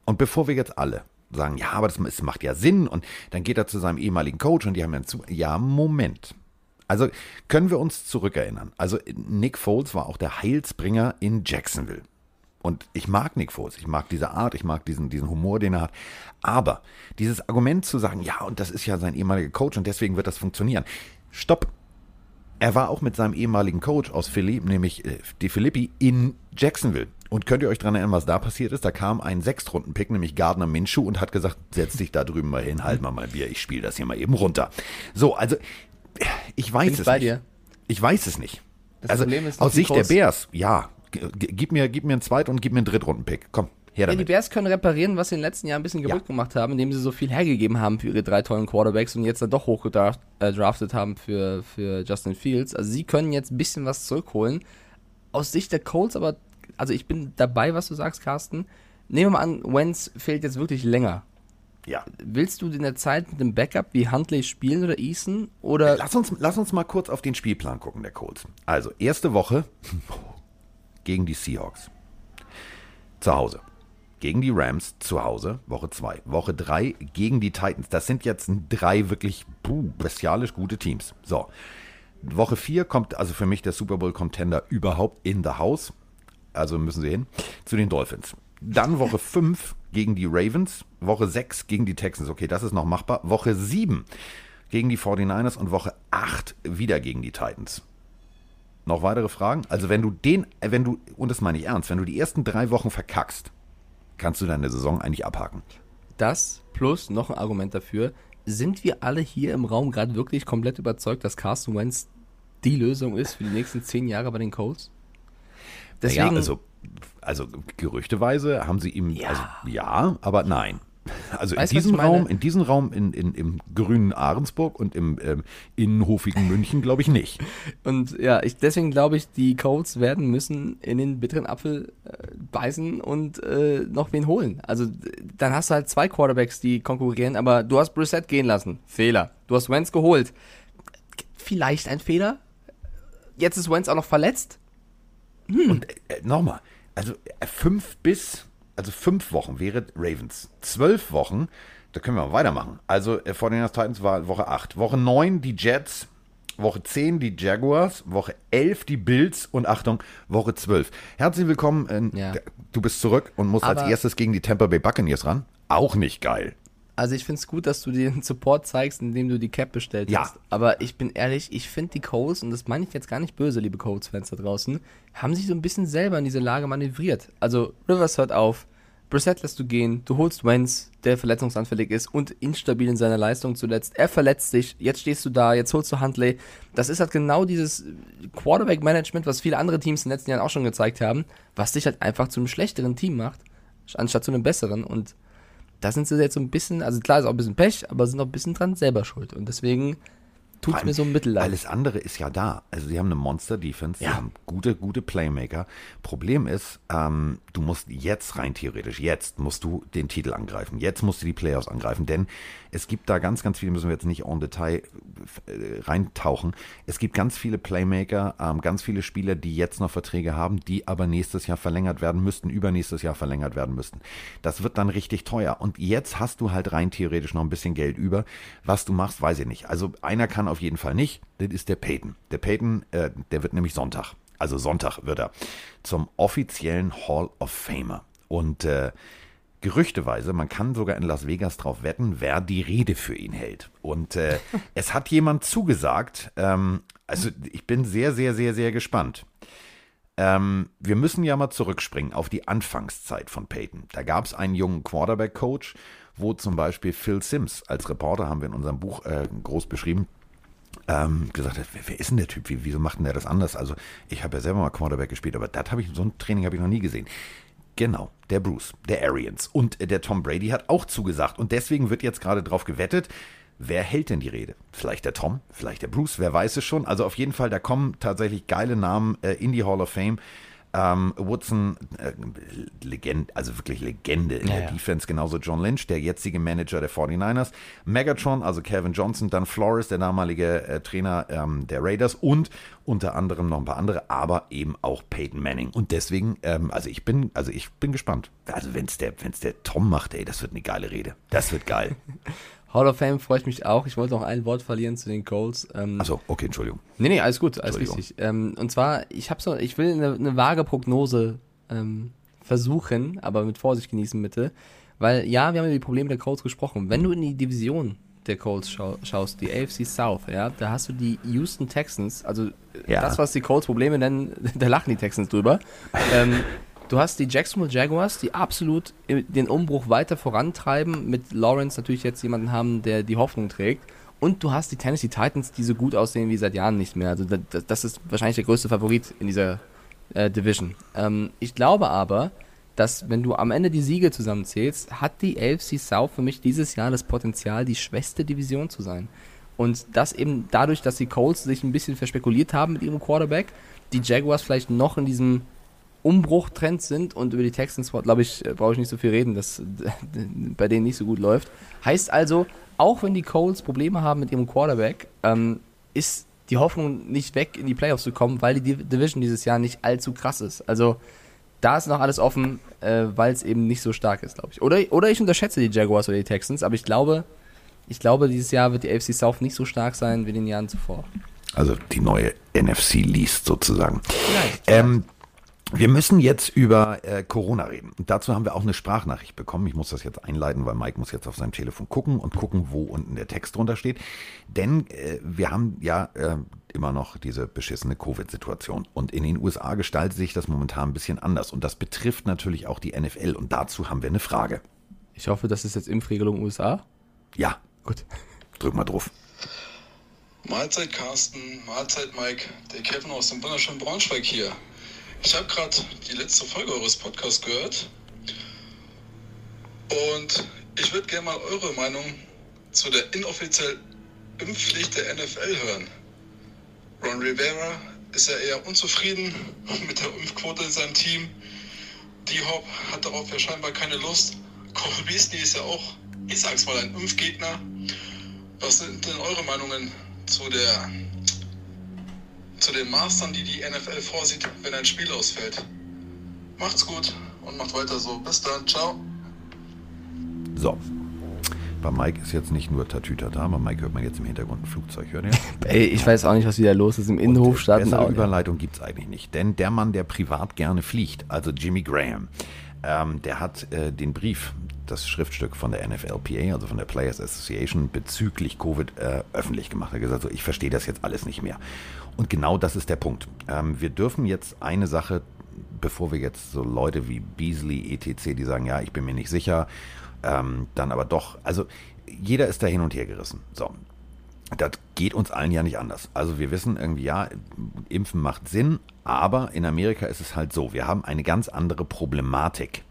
Und bevor wir jetzt alle sagen, ja, aber das, das macht ja Sinn und dann geht er zu seinem ehemaligen Coach und die haben ja zu, ja, Moment. Also können wir uns zurückerinnern. Also Nick Foles war auch der Heilsbringer in Jacksonville. Und ich mag Nick Foles, ich mag diese Art, ich mag diesen, diesen Humor, den er hat. Aber dieses Argument zu sagen, ja, und das ist ja sein ehemaliger Coach und deswegen wird das funktionieren. Stopp. Er war auch mit seinem ehemaligen Coach aus Philly, nämlich äh, die Philippi, in Jacksonville. Und könnt ihr euch daran erinnern, was da passiert ist? Da kam ein Sechstrunden-Pick, nämlich Gardner Minshew, und hat gesagt, setz dich da drüben mal hin, halt mal mein Bier, ich spiele das hier mal eben runter. So, also, ich weiß Bin es bei nicht. dir. Ich weiß es nicht. Das also, Problem ist, aus Sicht der Bears, ja, gib mir, gib mir einen Zweit- und gib mir einen Drittrunden-Pick. Komm, her Ja, die damit. Bears können reparieren, was sie in den letzten Jahren ein bisschen kaputt gemacht haben, indem sie so viel hergegeben haben für ihre drei tollen Quarterbacks und jetzt dann doch hochgedraftet äh, haben für, für Justin Fields. Also sie können jetzt ein bisschen was zurückholen. Aus Sicht der Colts aber, also ich bin dabei, was du sagst, Carsten. Nehmen wir mal an, Wentz fehlt jetzt wirklich länger. ja. Willst du in der Zeit mit dem Backup wie Huntley spielen oder Eason? Oder Lass uns, lass uns mal kurz auf den Spielplan gucken, der Colts. Also, erste Woche gegen die Seahawks. Zu Hause. Gegen die Rams zu Hause, Woche 2. Woche 3 gegen die Titans. Das sind jetzt drei wirklich puh, bestialisch gute Teams. So. Woche 4 kommt also für mich der Super Bowl Contender überhaupt in the house. Also müssen sie hin. Zu den Dolphins. Dann Woche 5 gegen die Ravens. Woche 6 gegen die Texans. Okay, das ist noch machbar. Woche 7 gegen die 49ers und Woche 8 wieder gegen die Titans. Noch weitere Fragen? Also wenn du den, wenn du, und das meine ich ernst, wenn du die ersten drei Wochen verkackst, kannst du deine Saison eigentlich abhaken. das plus noch ein Argument dafür. Sind wir alle hier im Raum gerade wirklich komplett überzeugt, dass Carson Wentz die Lösung ist für die nächsten zehn Jahre bei den Colts? Deswegen, ja, also, also gerüchteweise haben sie ihm, Ja. also ja, aber nein. Also Weißt in diesem? Raum, in diesem Raum in, in, im grünen Ahrensburg und im ähm, innenhofigen München glaube ich nicht. Und ja, ich, deswegen glaube ich, die Colts werden müssen in den bitteren Apfel äh, beißen und äh, noch wen holen. Also dann hast du halt zwei Quarterbacks, die konkurrieren, aber du hast Brissett gehen lassen. Fehler. Du hast Wentz geholt. Vielleicht ein Fehler. Jetzt ist Wentz auch noch verletzt. Und äh, nochmal, also äh, fünf bis, also fünf Wochen wäre Ravens. Zwölf Wochen, da können wir mal weitermachen. Also äh, vor den Titans war Woche 8. Woche 9 die Jets, Woche 10 die Jaguars, Woche 11 die Bills und Achtung, Woche 12. Herzlich willkommen, äh, Ja. du bist zurück und musst als Aber- erstes gegen die Tampa Bay Buccaneers ran. Auch nicht geil. Also ich finde es gut, dass du den Support zeigst, indem du die Cap bestellt Ja. hast. Aber ich bin ehrlich, ich finde die Colts, und das meine ich jetzt gar nicht böse, liebe Colts-Fans da draußen, haben sich so ein bisschen selber in diese Lage manövriert. Also Rivers hört auf, Brissett lässt du gehen, du holst Wentz, der verletzungsanfällig ist und instabil in seiner Leistung zuletzt. Er verletzt sich, jetzt stehst du da, jetzt holst du Huntley. Das ist halt genau dieses Quarterback-Management, was viele andere Teams in den letzten Jahren auch schon gezeigt haben, was dich halt einfach zu einem schlechteren Team macht, anstatt zu einem besseren. Und da sind sie jetzt so ein bisschen, also klar ist auch ein bisschen Pech, aber sind auch ein bisschen dran selber schuld. Und deswegen Vor allem mir so mittelleid. Alles andere ist ja da. Also sie haben eine Monster-Defense, sie Ja. haben gute, gute Playmaker. Problem ist, ähm, du musst jetzt rein theoretisch, jetzt musst du den Titel angreifen. Jetzt musst du die Playoffs angreifen, denn es gibt da ganz, ganz viele, müssen wir jetzt nicht en Detail äh, reintauchen. Es gibt ganz viele Playmaker, ähm, ganz viele Spieler, die jetzt noch Verträge haben, die aber nächstes Jahr verlängert werden müssten, übernächstes Jahr verlängert werden müssten. Das wird dann richtig teuer. Und jetzt hast du halt rein theoretisch noch ein bisschen Geld über. Was du machst, weiß ich nicht. Also einer kann auf jeden Fall nicht. Das ist der Peyton. Der Peyton, äh, der wird nämlich Sonntag. Also Sonntag wird er zum offiziellen Hall of Famer. Und äh, gerüchteweise, man kann sogar in Las Vegas drauf wetten, wer die Rede für ihn hält. Und äh, es hat jemand zugesagt, ähm, also ich bin sehr, sehr, sehr, sehr gespannt. Ähm, wir müssen ja mal zurückspringen auf die Anfangszeit von Peyton. Da gab es einen jungen Quarterback-Coach, wo zum Beispiel Phil Sims als Reporter, haben wir in unserem Buch äh, groß beschrieben, ähm, gesagt hat, wer, wer ist denn der Typ? Wie, wieso macht denn der das anders? Also ich habe ja selber mal Quarterback gespielt, aber das habe ich, so ein Training habe ich noch nie gesehen. Genau, der Bruce, der Arians und äh, der Tom Brady hat auch zugesagt und deswegen wird jetzt gerade drauf gewettet, wer hält denn die Rede? Vielleicht der Tom, vielleicht der Bruce, wer weiß es schon. Also auf jeden Fall, da kommen tatsächlich geile Namen äh, in die Hall of Fame. Ähm, Woodson, äh, Legende, also wirklich Legende in Ja, der ja. Defense, genauso John Lynch, der jetzige Manager der 49ers, Megatron, also Kevin Johnson, dann Flores, der damalige äh, Trainer ähm, der Raiders und unter anderem noch ein paar andere, aber eben auch Peyton Manning. Und deswegen, ähm, also ich bin, also ich bin gespannt. Also wenn es der, wenn's der Tom macht, ey, das wird eine geile Rede. Das wird geil. Hall of Fame freue ich mich auch. Ich wollte noch ein Wort verlieren zu den Colts. Ähm, Achso, okay, Entschuldigung. Nee, nee, alles gut, alles richtig. Ähm, und zwar, ich habe so, ich will eine, eine vage Prognose ähm, versuchen, aber mit Vorsicht genießen bitte. Weil ja, wir haben über die Probleme der Colts gesprochen. Wenn du in die Division der Colts schau schaust, die AFC South, ja, da hast du die Houston Texans, also Ja. das, was die Colts Probleme nennen, da lachen die Texans drüber. ähm, du hast die Jacksonville Jaguars, die absolut den Umbruch weiter vorantreiben, mit Lawrence natürlich jetzt jemanden haben, der die Hoffnung trägt. Und du hast die Tennessee Titans, die so gut aussehen wie seit Jahren nicht mehr. Also da- da- das ist wahrscheinlich der größte Favorit in dieser äh, Division. Ähm, ich glaube aber, dass wenn du am Ende die Siege zusammenzählst, hat die AFC South für mich dieses Jahr das Potenzial, die schwächste Division zu sein. Und das eben dadurch, dass die Colts sich ein bisschen verspekuliert haben mit ihrem Quarterback, die Jaguars vielleicht noch in diesem Umbruchtrend sind und über die Texans, glaube ich, äh, brauche ich nicht so viel reden, dass bei denen nicht so gut läuft. Heißt also, auch wenn die Colts Probleme haben mit ihrem Quarterback, ähm, ist die Hoffnung nicht weg, in die Playoffs zu kommen, weil die Div- Division dieses Jahr nicht allzu krass ist. Also da ist noch alles offen, äh, weil es eben nicht so stark ist, glaube ich. Oder, oder ich unterschätze die Jaguars oder die Texans, aber ich glaube, ich glaube, dieses Jahr wird die AFC South nicht so stark sein wie in den Jahren zuvor. Also die neue NFC liest sozusagen. Ähm, wir müssen jetzt über äh, Corona reden. Und dazu haben wir auch eine Sprachnachricht bekommen. Ich muss das jetzt einleiten, weil Mike muss jetzt auf seinem Telefon gucken und gucken, wo unten der Text drunter steht. Denn äh, wir haben ja äh, immer noch diese beschissene Covid-Situation. Und in den USA gestaltet sich das momentan ein bisschen anders. Und das betrifft natürlich auch die NFL. Und dazu haben wir eine Frage. Ich hoffe, das ist jetzt Impfregelung USA. Ja, Gut. drück mal drauf. Mahlzeit Carsten, Mahlzeit Mike, der Kevin aus dem wunderschönen Braunschweig hier. Ich habe gerade die letzte Folge eures Podcasts gehört und ich würde gerne mal eure Meinung zu der inoffiziellen Impfpflicht der NFL hören. Ron Rivera ist ja eher unzufrieden mit der Impfquote in seinem Team. D-Hop hat darauf ja scheinbar keine Lust. Cole Beasley ist ja auch, ich sag's mal, ein Impfgegner. Was sind denn eure Meinungen zu der zu den Mastern, die die NFL vorsieht, wenn ein Spiel ausfällt? Macht's gut und macht weiter so. Bis dann, ciao. So. Bei Mike ist jetzt nicht nur Tatütata, bei Mike hört man jetzt im Hintergrund ein Flugzeug. Hört ihr? Ey, ich weiß auch nicht, was wieder los ist. Im Innenhof starten Bessere auch. Überleitung gibt es eigentlich nicht. Denn der Mann, der privat gerne fliegt, also Jimmy Graham, ähm, der hat äh, den Brief, das Schriftstück von der NFLPA, also von der Players Association, bezüglich Covid äh, öffentlich gemacht. Er hat gesagt, so, ich verstehe das jetzt alles nicht mehr. Und genau das ist der Punkt. Ähm, wir dürfen jetzt eine Sache, bevor wir jetzt so Leute wie Beasley, etc., die sagen, ja, ich bin mir nicht sicher, ähm, dann aber doch, also jeder ist da hin und her gerissen. So, das geht uns allen ja nicht anders. Also wir wissen irgendwie, ja, Impfen macht Sinn, aber in Amerika ist es halt so, wir haben eine ganz andere Problematik.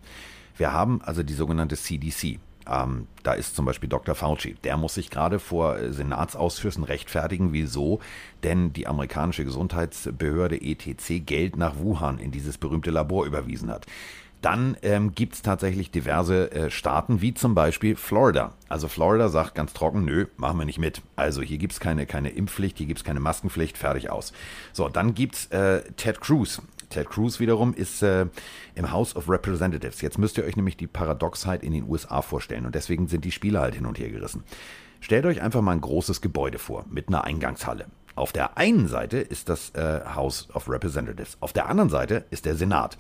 Wir haben also die sogenannte CDC. Ähm, da ist zum Beispiel Dr. Fauci. Der muss sich gerade vor äh, Senatsausschüssen rechtfertigen. Wieso? Denn die amerikanische Gesundheitsbehörde ETC Geld nach Wuhan in dieses berühmte Labor überwiesen hat. Dann ähm, gibt es tatsächlich diverse äh, Staaten, wie zum Beispiel Florida. Also Florida sagt ganz trocken, nö, machen wir nicht mit. Also hier gibt es keine, keine Impfpflicht, hier gibt es keine Maskenpflicht, fertig aus. So, dann gibt es äh, Ted Cruz. Ted Cruz wiederum ist äh, im House of Representatives. Jetzt müsst ihr euch nämlich die Paradoxheit in den USA vorstellen und deswegen sind die Spiele halt hin und her gerissen. Stellt euch einfach mal ein großes Gebäude vor mit einer Eingangshalle. Auf der einen Seite ist das äh, House of Representatives, auf der anderen Seite ist der Senat.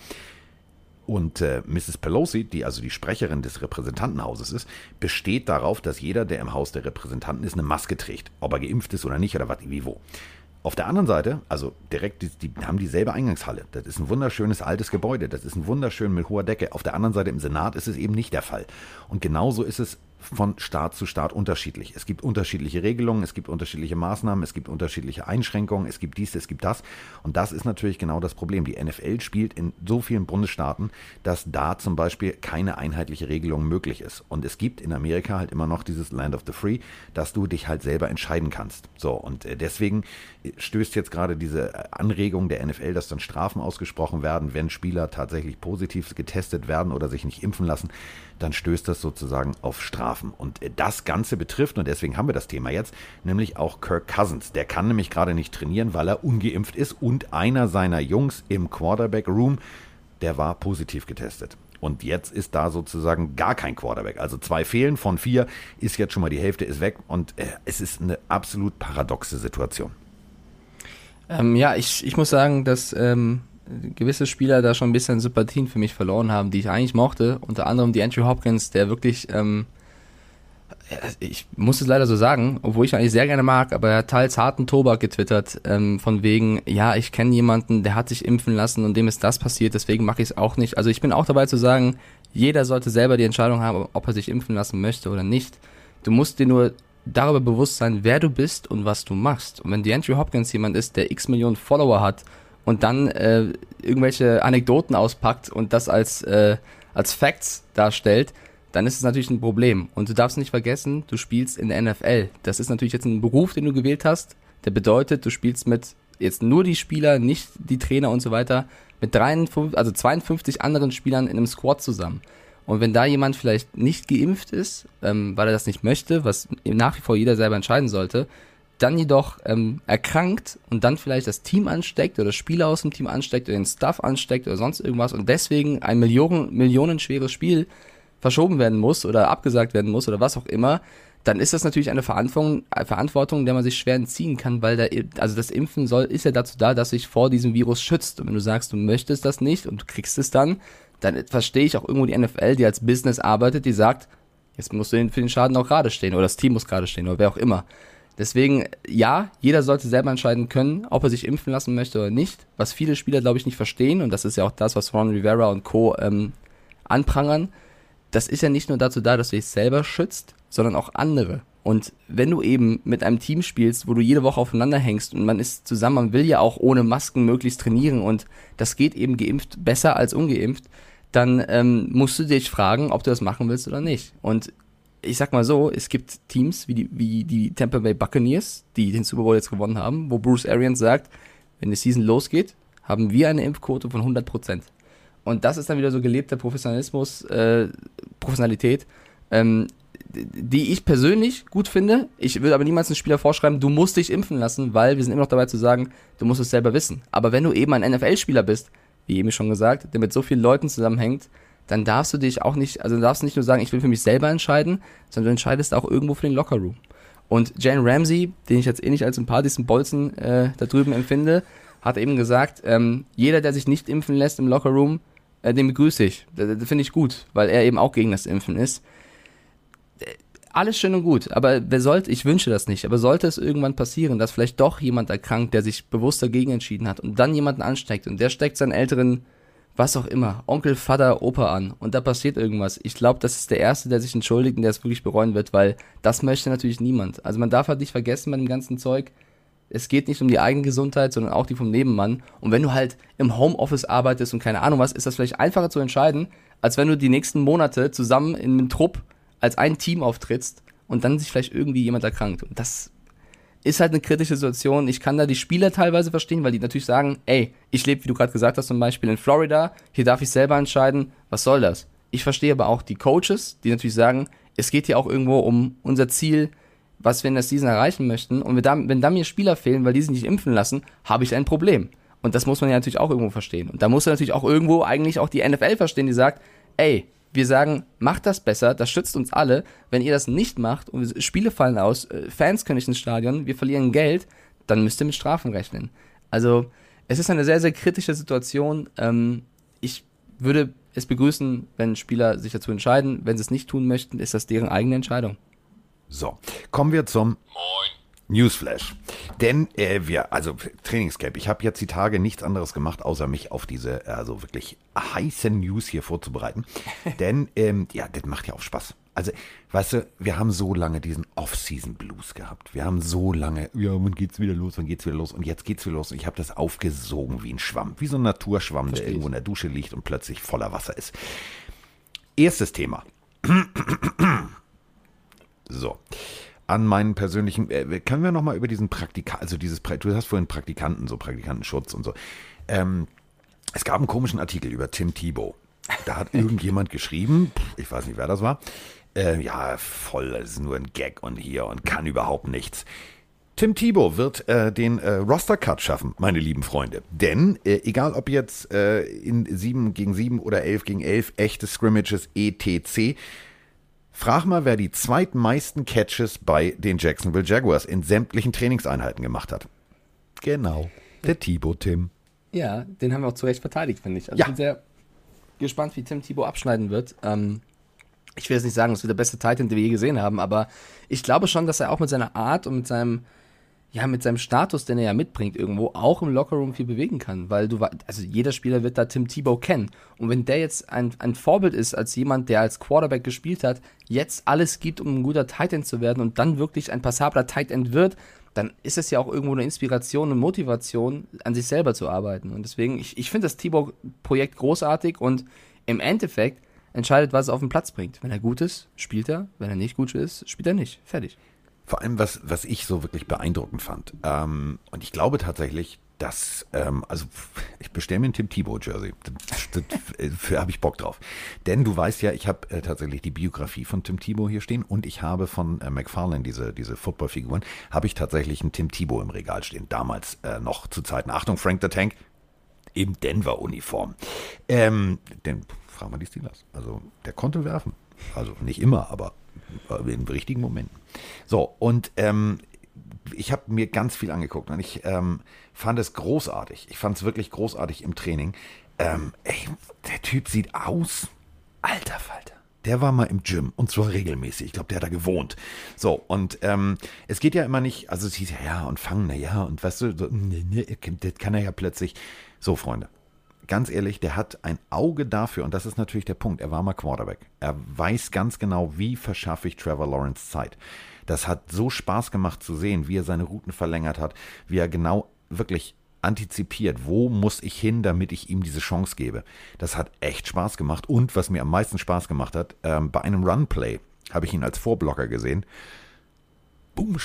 Und äh, Mrs. Pelosi, die also die Sprecherin des Repräsentantenhauses ist, besteht darauf, dass jeder, der im Haus der Repräsentanten ist, eine Maske trägt. Ob er geimpft ist oder nicht oder was, wie wo. Auf der anderen Seite, also direkt, die, die, haben dieselbe Eingangshalle. Das ist ein wunderschönes altes Gebäude. Das ist ein wunderschön mit hoher Decke. Auf der anderen Seite im Senat ist es eben nicht der Fall. Und genauso ist es von Staat zu Staat unterschiedlich. Es gibt unterschiedliche Regelungen, es gibt unterschiedliche Maßnahmen, es gibt unterschiedliche Einschränkungen, es gibt dies, es gibt das. Und das ist natürlich genau das Problem. Die NFL spielt in so vielen Bundesstaaten, dass da zum Beispiel keine einheitliche Regelung möglich ist. Und es gibt in Amerika halt immer noch dieses Land of the Free, dass du dich halt selber entscheiden kannst. So, und äh, deswegen stößt jetzt gerade diese Anregung der NFL, dass dann Strafen ausgesprochen werden, wenn Spieler tatsächlich positiv getestet werden oder sich nicht impfen lassen dann stößt das sozusagen auf Strafen. Und das Ganze betrifft, und deswegen haben wir das Thema jetzt, nämlich auch Kirk Cousins. Der kann nämlich gerade nicht trainieren, weil er ungeimpft ist und einer seiner Jungs im Quarterback Room, der war positiv getestet. Und jetzt ist da sozusagen gar kein Quarterback. Also zwei fehlen von vier, ist jetzt schon mal die Hälfte ist weg und äh, es ist eine absolut paradoxe Situation. Ähm, ja, ich, ich muss sagen, dass ähm, gewisse Spieler da schon ein bisschen Sympathien für mich verloren haben, die ich eigentlich mochte. Unter anderem die Andrew Hopkins, der wirklich, ähm, ich muss es leider so sagen, obwohl ich ihn eigentlich sehr gerne mag, aber er hat teils harten Tobak getwittert, ähm, von wegen, ja, ich kenne jemanden, der hat sich impfen lassen und dem ist das passiert, deswegen mache ich es auch nicht. Also ich bin auch dabei zu sagen, jeder sollte selber die Entscheidung haben, ob er sich impfen lassen möchte oder nicht. Du musst dir nur darüber bewusst sein, wer du bist und was du machst. Und wenn die Andrew Hopkins jemand ist, der x Millionen Follower hat und dann äh, irgendwelche Anekdoten auspackt und das als, äh, als Facts darstellt, dann ist es natürlich ein Problem. Und du darfst nicht vergessen, du spielst in der NFL. Das ist natürlich jetzt ein Beruf, den du gewählt hast. Der bedeutet, du spielst mit jetzt nur die Spieler, nicht die Trainer und so weiter, mit 53, also 52 anderen Spielern in einem Squad zusammen. Und wenn da jemand vielleicht nicht geimpft ist, ähm, weil er das nicht möchte, was nach wie vor jeder selber entscheiden sollte, dann jedoch ähm, erkrankt und dann vielleicht das Team ansteckt oder Spieler aus dem Team ansteckt oder den Staff ansteckt oder sonst irgendwas und deswegen ein Millionen, millionenschweres Spiel verschoben werden muss oder abgesagt werden muss oder was auch immer, dann ist das natürlich eine Verantwortung, Verantwortung, der man sich schwer entziehen kann, weil da, also das Impfen soll, ist ja dazu da, dass sich vor diesem Virus schützt. Und wenn du sagst, du möchtest das nicht und du kriegst es dann, dann verstehe ich auch irgendwo die NFL, die als Business arbeitet, die sagt, jetzt musst du für den Schaden auch gerade stehen oder das Team muss gerade stehen oder wer auch immer. Deswegen, ja, jeder sollte selber entscheiden können, ob er sich impfen lassen möchte oder nicht. Was viele Spieler, glaube ich, nicht verstehen, und das ist ja auch das, was Ron Rivera und Co. Ähm, anprangern, das ist ja nicht nur dazu da, dass du dich selber schützt, sondern auch andere. Und wenn du eben mit einem Team spielst, wo du jede Woche aufeinander hängst und man ist zusammen, man will ja auch ohne Masken möglichst trainieren und das geht eben geimpft besser als ungeimpft, dann ähm, musst du dich fragen, ob du das machen willst oder nicht. Und ich sag mal so, es gibt Teams wie die, wie die Tampa Bay Buccaneers, die den Super Bowl jetzt gewonnen haben, wo Bruce Arians sagt, wenn die Season losgeht, haben wir eine Impfquote von 100 Prozent. Und das ist dann wieder so gelebter Professionalismus, äh, Professionalität, ähm, die ich persönlich gut finde. Ich würde aber niemals einem Spieler vorschreiben, du musst dich impfen lassen, weil wir sind immer noch dabei zu sagen, du musst es selber wissen. Aber wenn du eben ein NFL-Spieler bist, wie eben schon gesagt, der mit so vielen Leuten zusammenhängt, dann darfst du dich auch nicht, also darfst du nicht nur sagen, ich will für mich selber entscheiden, sondern du entscheidest auch irgendwo für den Lockerroom. Und Jane Ramsey, den ich jetzt eh nicht als sympathischsten Bolzen äh, da drüben empfinde, hat eben gesagt, ähm, jeder, der sich nicht impfen lässt im Lockerroom, äh, den begrüße ich. Das, das finde ich gut, weil er eben auch gegen das Impfen ist. Äh, alles schön und gut, aber wer sollte, ich wünsche das nicht, aber sollte es irgendwann passieren, dass vielleicht doch jemand erkrankt, der sich bewusst dagegen entschieden hat und dann jemanden ansteckt und der steckt seinen älteren was auch immer, Onkel, Vater, Opa an und da passiert irgendwas. Ich glaube, das ist der Erste, der sich entschuldigt und der es wirklich bereuen wird, weil das möchte natürlich niemand. Also man darf halt nicht vergessen bei dem ganzen Zeug, es geht nicht um die eigene Gesundheit, sondern auch die vom Nebenmann. Und wenn du halt im Homeoffice arbeitest und keine Ahnung was, ist das vielleicht einfacher zu entscheiden, als wenn du die nächsten Monate zusammen in einem Trupp als ein Team auftrittst und dann sich vielleicht irgendwie jemand erkrankt. Und das ist halt eine kritische Situation. Ich kann da die Spieler teilweise verstehen, weil die natürlich sagen, ey, ich lebe, wie du gerade gesagt hast, zum Beispiel in Florida, hier darf ich selber entscheiden, was soll das? Ich verstehe aber auch die Coaches, die natürlich sagen, es geht hier auch irgendwo um unser Ziel, was wir in der Season erreichen möchten. Und wenn da, mir Spieler fehlen, weil die sich nicht impfen lassen, habe ich ein Problem. Und das muss man ja natürlich auch irgendwo verstehen. Und da muss natürlich auch irgendwo eigentlich auch die NFL verstehen, die sagt, ey, wir sagen, macht das besser, das schützt uns alle. Wenn ihr das nicht macht und Spiele fallen aus, äh, Fans können nicht ins Stadion, wir verlieren Geld, dann müsst ihr mit Strafen rechnen. Also es ist eine sehr, sehr kritische Situation. Ähm, ich würde es begrüßen, wenn Spieler sich dazu entscheiden. Wenn sie es nicht tun möchten, ist das deren eigene Entscheidung. So, kommen wir zum Newsflash. Denn äh, wir, also Trainingscamp, ich habe jetzt die Tage nichts anderes gemacht, außer mich auf diese also wirklich heißen News hier vorzubereiten. Denn ähm, ja, das macht ja auch Spaß. Also, weißt du, wir haben so lange diesen Off-Season-Blues gehabt. Wir haben so lange, ja, wann geht's wieder los, wann geht's wieder los? Und jetzt geht's wieder los. Und ich habe das aufgesogen wie ein Schwamm, wie so ein Naturschwamm, der Verstehe irgendwo ich. in der Dusche liegt und plötzlich voller Wasser ist. Erstes Thema. So. An meinen persönlichen, äh, können wir nochmal über diesen Praktika, also dieses, du hast vorhin Praktikanten, so Praktikantenschutz und so. Ähm, es gab einen komischen Artikel über Tim Thibault. Da hat irgendjemand geschrieben, ich weiß nicht, wer das war, äh, ja, voll, das ist nur ein Gag und hier und kann überhaupt nichts. Tim Thibault wird äh, den äh, Roster-Cut schaffen, meine lieben Freunde. Denn, äh, egal ob jetzt äh, in 7 gegen 7 oder 11 gegen 11, echte Scrimmages, etc., frag mal, wer die zweitmeisten Catches bei den Jacksonville Jaguars in sämtlichen Trainingseinheiten gemacht hat. Genau, der Thibault Tim. Ja, den haben wir auch zu Recht verteidigt, finde ich. Also Ja. ich bin sehr gespannt, wie Tim Thibault abschneiden wird. Ähm, ich will jetzt nicht sagen, es wird der beste Titan, den wir je gesehen haben, aber ich glaube schon, dass er auch mit seiner Art und mit seinem, ja, mit seinem Status, den er ja mitbringt, irgendwo auch im Lockerroom viel bewegen kann. Weil du, also jeder Spieler wird da Tim Thibault kennen. Und wenn der jetzt ein, ein Vorbild ist als jemand, der als Quarterback gespielt hat, jetzt alles gibt, um ein guter Titan zu werden und dann wirklich ein passabler Titan wird, dann ist es ja auch irgendwo eine Inspiration und Motivation, an sich selber zu arbeiten. Und deswegen, ich, ich finde das Thibault-Projekt großartig und im Endeffekt entscheidet, was er auf den Platz bringt. Wenn er gut ist, spielt er. Wenn er nicht gut ist, spielt er nicht. Fertig. Vor allem, was, was ich so wirklich beeindruckend fand. Ähm, und ich glaube tatsächlich, dass, ähm, also ich bestelle mir ein Tim Thibault Jersey. Das, das, für habe ich Bock drauf. Denn du weißt ja, ich habe äh, tatsächlich die Biografie von Tim Thibault hier stehen und ich habe von äh, McFarlane diese, diese Footballfiguren, habe ich tatsächlich einen Tim Thibault im Regal stehen. Damals äh, noch zu Zeiten, Achtung, Frank the Tank, im Denver-Uniform. Ähm, denn, frag mal die Steelers. Also, der konnte werfen. Also nicht immer, aber in richtigen Momenten. So, und ähm, ich habe mir ganz viel angeguckt und ich ähm, fand es großartig. Ich fand es wirklich großartig im Training. Ähm, ey, der Typ sieht aus. Alter Falter. Der war mal im Gym und zwar regelmäßig. Ich glaube, der hat da gewohnt. So, und ähm, es geht ja immer nicht, also es hieß ja, ja, und fangen, na ja, und weißt du, so, ne, ne, das kann er ja plötzlich. So, Freunde, ganz ehrlich, der hat ein Auge dafür, und das ist natürlich der Punkt, er war mal Quarterback. Er weiß ganz genau, wie verschaffe ich Trevor Lawrence Zeit. Das hat so Spaß gemacht zu sehen, wie er seine Routen verlängert hat, wie er genau wirklich antizipiert, wo muss ich hin, damit ich ihm diese Chance gebe. Das hat echt Spaß gemacht. Und was mir am meisten Spaß gemacht hat, ähm, bei einem Runplay habe ich ihn als Vorblocker gesehen. Boom.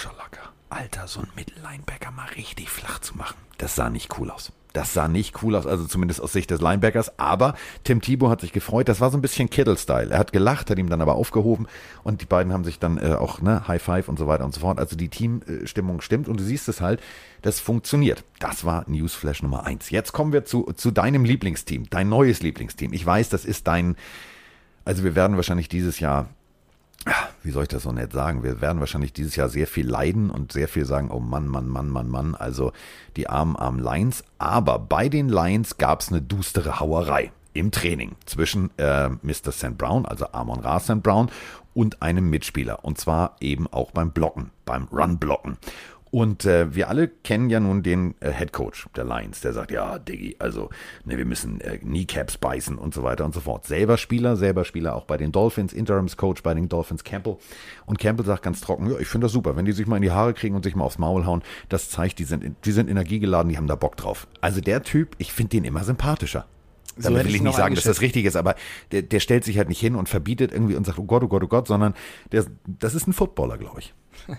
Alter, so ein Mittellinebacker mal richtig flach zu machen. Das sah nicht cool aus. Das sah nicht cool aus, also zumindest aus Sicht des Linebackers. Aber Tim Thibault hat sich gefreut. Das war so ein bisschen Kittle-Style. Er hat gelacht, hat ihm dann aber aufgehoben und die beiden haben sich dann äh, auch, ne, High Five und so weiter und so fort. Also die Teamstimmung stimmt und du siehst es halt, das funktioniert. Das war Newsflash Nummer eins. Jetzt kommen wir zu, zu deinem Lieblingsteam, dein neues Lieblingsteam. Ich weiß, das ist dein, also wir werden wahrscheinlich dieses Jahr wie soll ich das so nett sagen? Wir werden wahrscheinlich dieses Jahr sehr viel leiden und sehr viel sagen, oh Mann, Mann, Mann, Mann, Mann, also die armen, armen Lions. Aber bei den Lions gab es eine düstere Hauerei im Training zwischen äh, Mr. St. Brown, also Amon Ra St. Brown, und einem Mitspieler. Und zwar eben auch beim Blocken, beim Run-Blocken. Und äh, wir alle kennen ja nun den äh, Head Coach der Lions, der sagt, ja, Diggi, also ne, wir müssen äh, Kneecaps beißen und so weiter und so fort. Selber Spieler, selber Spieler auch bei den Dolphins, Interims-Coach bei den Dolphins Campbell. Und Campbell sagt ganz trocken, ja, ich finde das super, wenn die sich mal in die Haare kriegen und sich mal aufs Maul hauen, das zeigt, die sind, die sind energiegeladen, die haben da Bock drauf. Also der Typ, ich finde den immer sympathischer. Damit hätte will ich nicht sagen, dass das richtig ist, aber der, der stellt sich halt nicht hin und verbietet irgendwie und sagt, oh Gott, oh Gott, oh Gott, sondern der, das ist ein Footballer, glaube ich.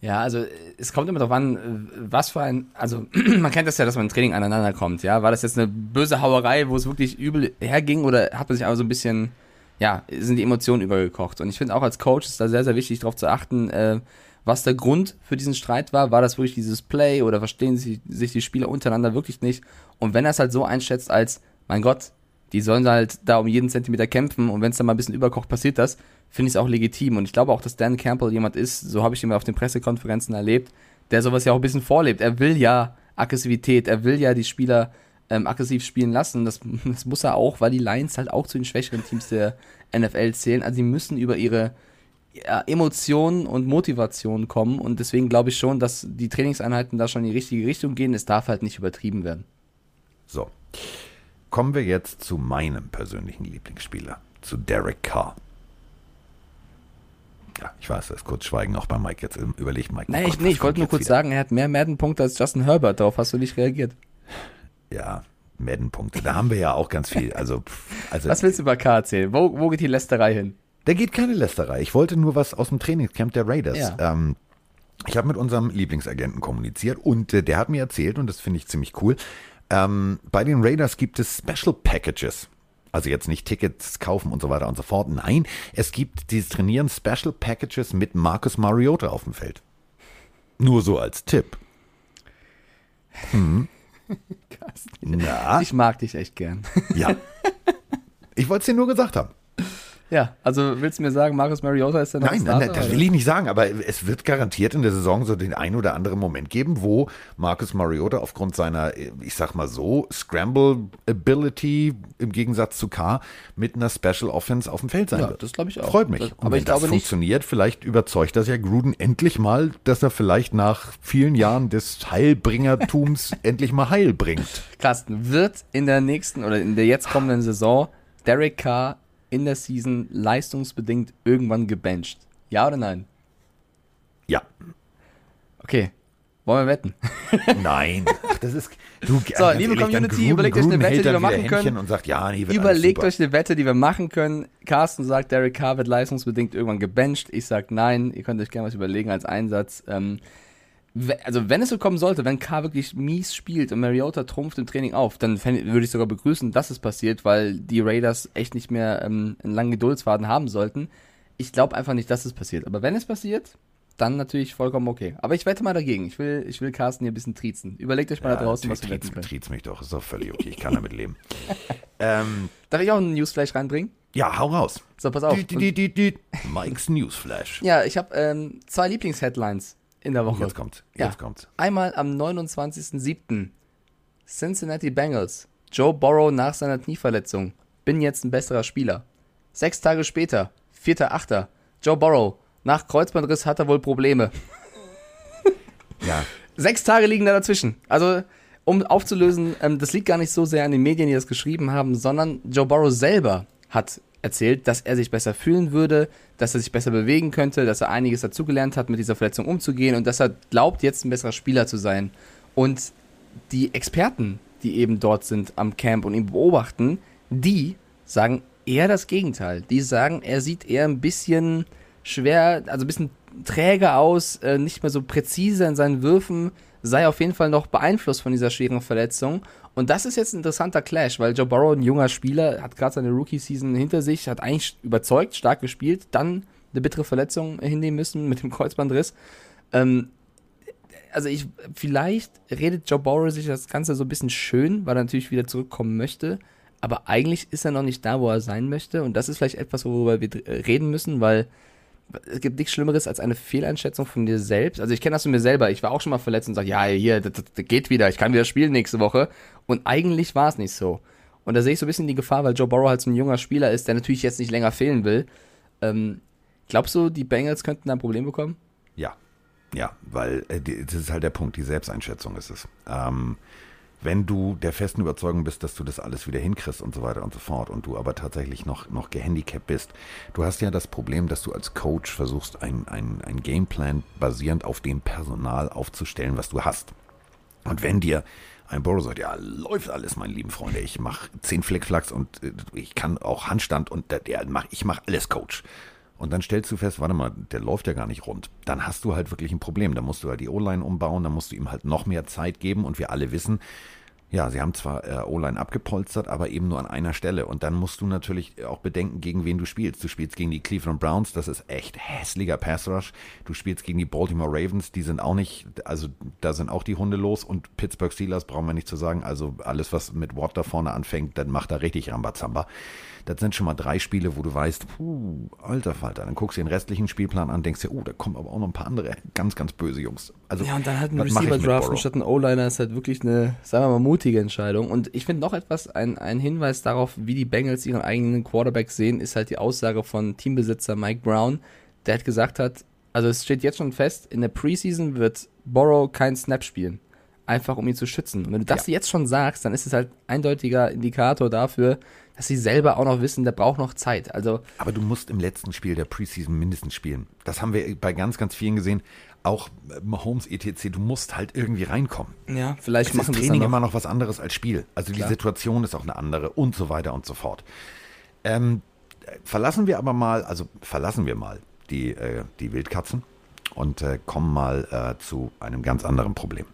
Ja, also es kommt immer darauf an, was für ein, also man kennt das ja, dass man im Training aneinander kommt, ja. War das jetzt eine böse Hauerei, wo es wirklich übel herging oder hat man sich aber so ein bisschen, ja, sind die Emotionen übergekocht? Und ich finde auch als Coach ist da sehr, sehr wichtig darauf zu achten, äh, was der Grund für diesen Streit war. War das wirklich dieses Play oder verstehen sich, sich die Spieler untereinander wirklich nicht? Und wenn er es halt so einschätzt als, mein Gott, die sollen halt da um jeden Zentimeter kämpfen und wenn es dann mal ein bisschen überkocht, passiert das, finde ich es auch legitim. Und ich glaube auch, dass Dan Campbell jemand ist, so habe ich ihn auf den Pressekonferenzen erlebt, der sowas ja auch ein bisschen vorlebt. Er will ja Aggressivität, er will ja die Spieler ähm, aggressiv spielen lassen. Das, das muss er auch, weil die Lions halt auch zu den schwächeren Teams der NFL zählen. Also sie müssen über ihre ja, Emotionen und Motivation kommen und deswegen glaube ich schon, dass die Trainingseinheiten da schon in die richtige Richtung gehen. Es darf halt nicht übertrieben werden. So. Kommen wir jetzt zu meinem persönlichen Lieblingsspieler, zu Derek Carr. Ja, ich weiß, das ist kurz Schweigen auch bei Mike. Jetzt überlegt Mike. Nee, oh ich, nee, ich wollte nur kurz wieder? sagen, er hat mehr Madden-Punkte als Justin Herbert. Darauf hast du nicht reagiert. Ja, Madden-Punkte. Da haben wir ja auch ganz viel. Also, also Was willst du über K erzählen? Wo, wo geht die Lästerei hin? Da geht keine Lästerei. Ich wollte nur was aus dem Trainingscamp der Raiders. Ja. Ähm, ich habe mit unserem Lieblingsagenten kommuniziert und äh, der hat mir erzählt, und das finde ich ziemlich cool, ähm, bei den Raiders gibt es Special Packages. Also jetzt nicht Tickets kaufen und so weiter und so fort. Nein, es gibt dieses Trainieren Special Packages mit Marcus Mariota auf dem Feld. Nur so als Tipp. Na, Ich mag dich echt gern. ja. Ich wollte es dir nur gesagt haben. Ja, also willst du mir sagen, Marcus Mariota ist der neue Nein, nein, Starter, nein, das oder? will ich nicht sagen, aber es wird garantiert in der Saison so den einen oder anderen Moment geben, wo Marcus Mariota aufgrund seiner, ich sag mal so, Scramble Ability im Gegensatz zu K mit einer Special Offense auf dem Feld sein Ja, wird. das glaube ich auch. Freut mich. Das- Und aber wenn ich glaube das nicht- funktioniert, vielleicht überzeugt das ja Gruden endlich mal, dass er vielleicht nach vielen Jahren des Heilbringertums endlich mal Heil bringt. Carsten, wird in der nächsten oder in der jetzt kommenden Saison Derek Carr in der Season leistungsbedingt irgendwann gebencht? Ja oder nein? Ja. Okay. Wollen wir wetten? Nein. Ach, das ist. Du, So, liebe Community, überlegt euch eine Wette, die wir machen können. Und sagt, ja, nee, wird Überlegt euch eine Wette, die wir machen können. Carsten sagt, Derek Carr wird leistungsbedingt irgendwann gebencht. Ich sag nein. Ihr könnt euch gerne was überlegen als Einsatz. Ähm, also wenn es so kommen sollte, wenn Carr wirklich mies spielt und Mariota trumpft im Training auf, dann würde ich sogar begrüßen, dass es passiert, weil die Raiders echt nicht mehr ähm, einen langen Geduldsfaden haben sollten. Ich glaube einfach nicht, dass es passiert. Aber wenn es passiert, dann natürlich vollkommen okay. Aber ich wette mal dagegen. Ich will, ich will Carsten hier ein bisschen triezen. Überlegt euch mal da draußen, was wir wetten können. triez mich doch, ist doch völlig okay, ich kann damit leben. ähm, Darf ich auch einen Newsflash reinbringen? ja, hau raus. So, pass auf. Dü, dü, dü. Mike's Newsflash. Ja, ich habe ähm, zwei Lieblingsheadlines in der Woche. Jetzt kommt's, Ja. jetzt kommt's. Einmal am 29.07. Cincinnati Bengals. Joe Burrow nach seiner Knieverletzung. Bin jetzt ein besserer Spieler. Sechs Tage später, 4.8. Joe Burrow. Nach Kreuzbandriss hat er wohl Probleme. Ja, Sechs Tage liegen da dazwischen. Also, um aufzulösen, ähm, das liegt gar nicht so sehr an den Medien, die das geschrieben haben, sondern Joe Burrow selber hat erzählt, dass er sich besser fühlen würde, dass er sich besser bewegen könnte, dass er einiges dazugelernt hat, mit dieser Verletzung umzugehen und dass er glaubt, jetzt ein besserer Spieler zu sein. Und die Experten, die eben dort sind am Camp und ihn beobachten, die sagen eher das Gegenteil. Die sagen, er sieht eher ein bisschen schwer, also ein bisschen träger aus, äh, nicht mehr so präzise in seinen Würfen, sei auf jeden Fall noch beeinflusst von dieser schweren Verletzung. Und das ist jetzt ein interessanter Clash, weil Joe Burrow, ein junger Spieler, hat gerade seine Rookie-Season hinter sich, hat eigentlich überzeugt, stark gespielt, dann eine bittere Verletzung hinnehmen müssen mit dem Kreuzbandriss. Ähm, also ich, vielleicht redet Joe Burrow sich das Ganze so ein bisschen schön, weil er natürlich wieder zurückkommen möchte. Aber eigentlich ist er noch nicht da, wo er sein möchte. Und das ist vielleicht etwas, worüber wir reden müssen, weil es gibt nichts Schlimmeres als eine Fehleinschätzung von dir selbst. Also ich kenne das von mir selber. Ich war auch schon mal verletzt und sage, ja, hier, das, das, geht wieder. Ich kann wieder spielen nächste Woche. Und eigentlich war es nicht so. Und da sehe ich so ein bisschen die Gefahr, weil Joe Burrow halt so ein junger Spieler ist, der natürlich jetzt nicht länger fehlen will. Ähm, glaubst du, die Bengals könnten da ein Problem bekommen? Ja, ja, weil äh, das ist halt der Punkt, die Selbsteinschätzung ist es. Ähm, wenn du der festen Überzeugung bist, dass du das alles wieder hinkriegst und so weiter und so fort und du aber tatsächlich noch, noch gehandicapt bist, du hast ja das Problem, dass du als Coach versuchst, ein, ein, Gameplan basierend auf dem Personal aufzustellen, was du hast. Und wenn dir Ein Burrow sagt, ja, läuft alles, meine lieben Freunde. Ich mache zehn Flickflacks und äh, ich kann auch Handstand und der, der mach, ich mache alles Coach. Und dann stellst du fest, warte mal, der läuft ja gar nicht rund. Dann hast du halt wirklich ein Problem. Da musst du halt die O-Line umbauen, dann musst du ihm halt noch mehr Zeit geben. Und wir alle wissen, ja, sie haben zwar äh, O-Line abgepolstert, aber eben nur an einer Stelle. Und dann musst du natürlich auch bedenken, gegen wen du spielst. Du spielst gegen die Cleveland Browns, das ist echt hässlicher Pass Rush. Du spielst gegen die Baltimore Ravens, die sind auch nicht, also da sind auch die Hunde los. Und Pittsburgh Steelers brauchen wir nicht zu sagen. Also alles, was mit Watt da vorne anfängt, dann macht er richtig Rambazamba. Das sind schon mal drei Spiele, wo du weißt, puh, alter Falter. Dann guckst du den restlichen Spielplan an, denkst dir, oh, da kommen aber auch noch ein paar andere ganz, ganz böse Jungs. Also, Ja, und dann halt ein Receiver draften statt ein O-Liner ist halt wirklich eine, sagen wir mal, mutige Entscheidung. Und ich finde noch etwas, ein, ein Hinweis darauf, wie die Bengals ihren eigenen Quarterback sehen, ist halt die Aussage von Teambesitzer Mike Brown, der hat gesagt hat, also es steht jetzt schon fest, in der Preseason wird Borrow keinen Snap spielen. Einfach um ihn zu schützen. Und wenn du das jetzt schon sagst, dann ist es halt eindeutiger Indikator dafür, dass sie selber auch noch wissen, der braucht noch Zeit. Also Aber du musst im letzten Spiel der Preseason mindestens spielen. Das haben wir bei ganz, ganz vielen gesehen. Auch Mahomes etc. Du musst halt irgendwie reinkommen. ja, vielleicht Es machen ist Training noch. immer noch was anderes als Spiel. Also die Klar. Situation ist auch eine andere und so weiter und so fort. Ähm, äh, verlassen wir aber mal, also verlassen wir mal die, äh, die Wildkatzen und äh, kommen mal äh, zu einem ganz anderen Problem.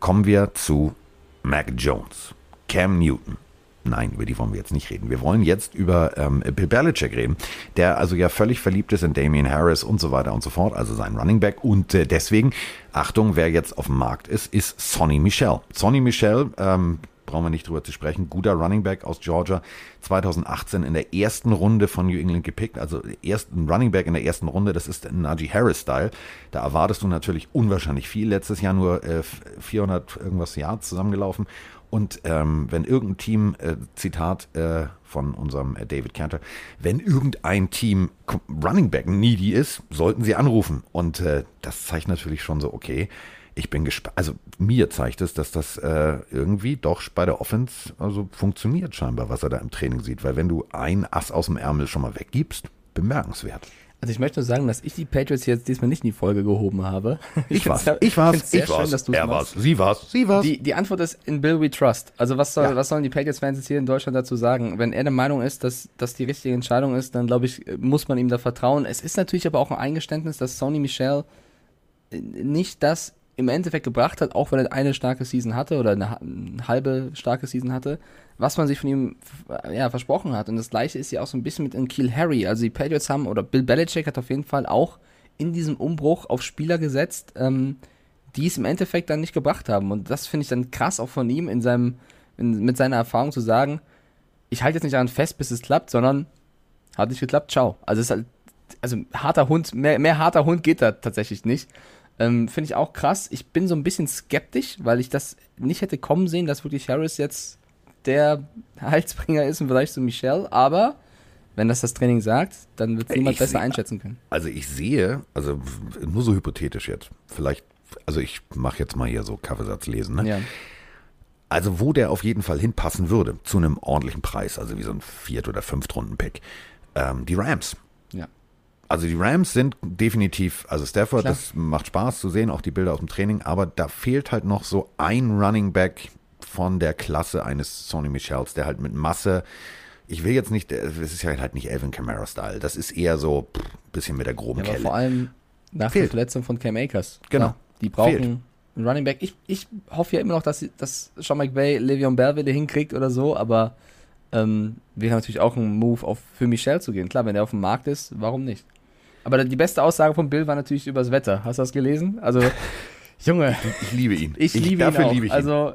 Kommen wir zu Mac Jones, Cam Newton. Nein, über die wollen wir jetzt nicht reden. Wir wollen jetzt über ähm, Bill Belichick reden, der also ja völlig verliebt ist in Damian Harris und so weiter und so fort, also sein Running Back. Und äh, deswegen, Achtung, wer jetzt auf dem Markt ist, ist Sonny Michel. Sonny Michel, ähm, brauchen wir nicht drüber zu sprechen, guter Running Back aus Georgia, 2018 in der ersten Runde von New England gepickt, also ersten Running Back in der ersten Runde, das ist Najee Harris-Style. Da erwartest du natürlich unwahrscheinlich viel. Letztes Jahr nur äh, 400 irgendwas Yards zusammengelaufen. Und ähm, wenn irgendein Team, äh, Zitat äh, von unserem äh, David Cantor, wenn irgendein Team Running Back needy ist, sollten sie anrufen. Und äh, das zeigt natürlich schon so, okay, ich bin gespannt. Also mir zeigt es, dass das äh, irgendwie doch bei der Offense also funktioniert scheinbar, was er da im Training sieht. Weil wenn du ein Ass aus dem Ärmel schon mal weggibst, bemerkenswert. Also ich möchte nur sagen, dass ich die Patriots jetzt diesmal nicht in die Folge gehoben habe. Ich war's, ich war's, find's sehr ich war's, schön, er war's, sie war's, sie war's. Die, die Antwort ist in Bill we trust. Also was, soll, Ja. was sollen die Patriots-Fans jetzt hier in Deutschland dazu sagen? Wenn er der Meinung ist, dass das die richtige Entscheidung ist, dann glaube ich, muss man ihm da vertrauen. Es ist natürlich aber auch ein Eingeständnis, dass Sony Michel äh, nicht das im Endeffekt gebracht hat, auch wenn er eine starke Season hatte oder eine, eine halbe starke Season hatte, was man sich von ihm ja, versprochen hat. Und das gleiche ist ja auch so ein bisschen mit Kiel Harry. Also die Patriots haben, oder Bill Belichick hat auf jeden Fall auch in diesem Umbruch auf Spieler gesetzt, ähm, die es im Endeffekt dann nicht gebracht haben. Und das finde ich dann krass auch von ihm in seinem, in, mit seiner Erfahrung zu sagen, ich halte jetzt nicht daran fest, bis es klappt, sondern hat nicht geklappt, ciao. Also es ist halt, also harter Hund, mehr, mehr harter Hund geht da tatsächlich nicht. Ähm, finde ich auch krass. Ich bin so ein bisschen skeptisch, weil ich das nicht hätte kommen sehen, dass wirklich Harris jetzt der Heilsbringer ist im Vergleich zu Michel. Aber wenn das das Training sagt, dann wird es niemand Ich besser seh- einschätzen können. Also ich sehe, also nur so hypothetisch jetzt, vielleicht, also ich mache jetzt mal hier so Kaffeesatz lesen, ne? Ja. Also wo der auf jeden Fall hinpassen würde, zu einem ordentlichen Preis, also wie so ein Viert- oder Fünftrunden-Pick, ähm, die Rams. Ja. Also die Rams sind definitiv, also Stafford, Klar. das macht Spaß zu sehen, auch die Bilder aus dem Training, aber da fehlt halt noch so ein Running Back von der Klasse eines Sony Michels, der halt mit Masse, ich will jetzt nicht, es ist ja halt nicht Elvin Kamara-Style, das ist eher so pff, bisschen mit der groben Ja, Kelle. vor allem nach Fehlt. der Verletzung von Cam Akers. Genau. Klar, die brauchen Fehlt. einen Running Back. Ich, ich hoffe ja immer noch, dass, sie- dass Sean McVay Le'Veon Bell wieder hinkriegt oder so, aber ähm, wäre natürlich auch ein Move auf, für Michel zu gehen. Klar, wenn er auf dem Markt ist, warum nicht? Aber die beste Aussage von Bill war natürlich übers Wetter. Hast du das gelesen? Also, Junge, Ich liebe ihn. ich, liebe ihn dafür auch. liebe ich ihn. also,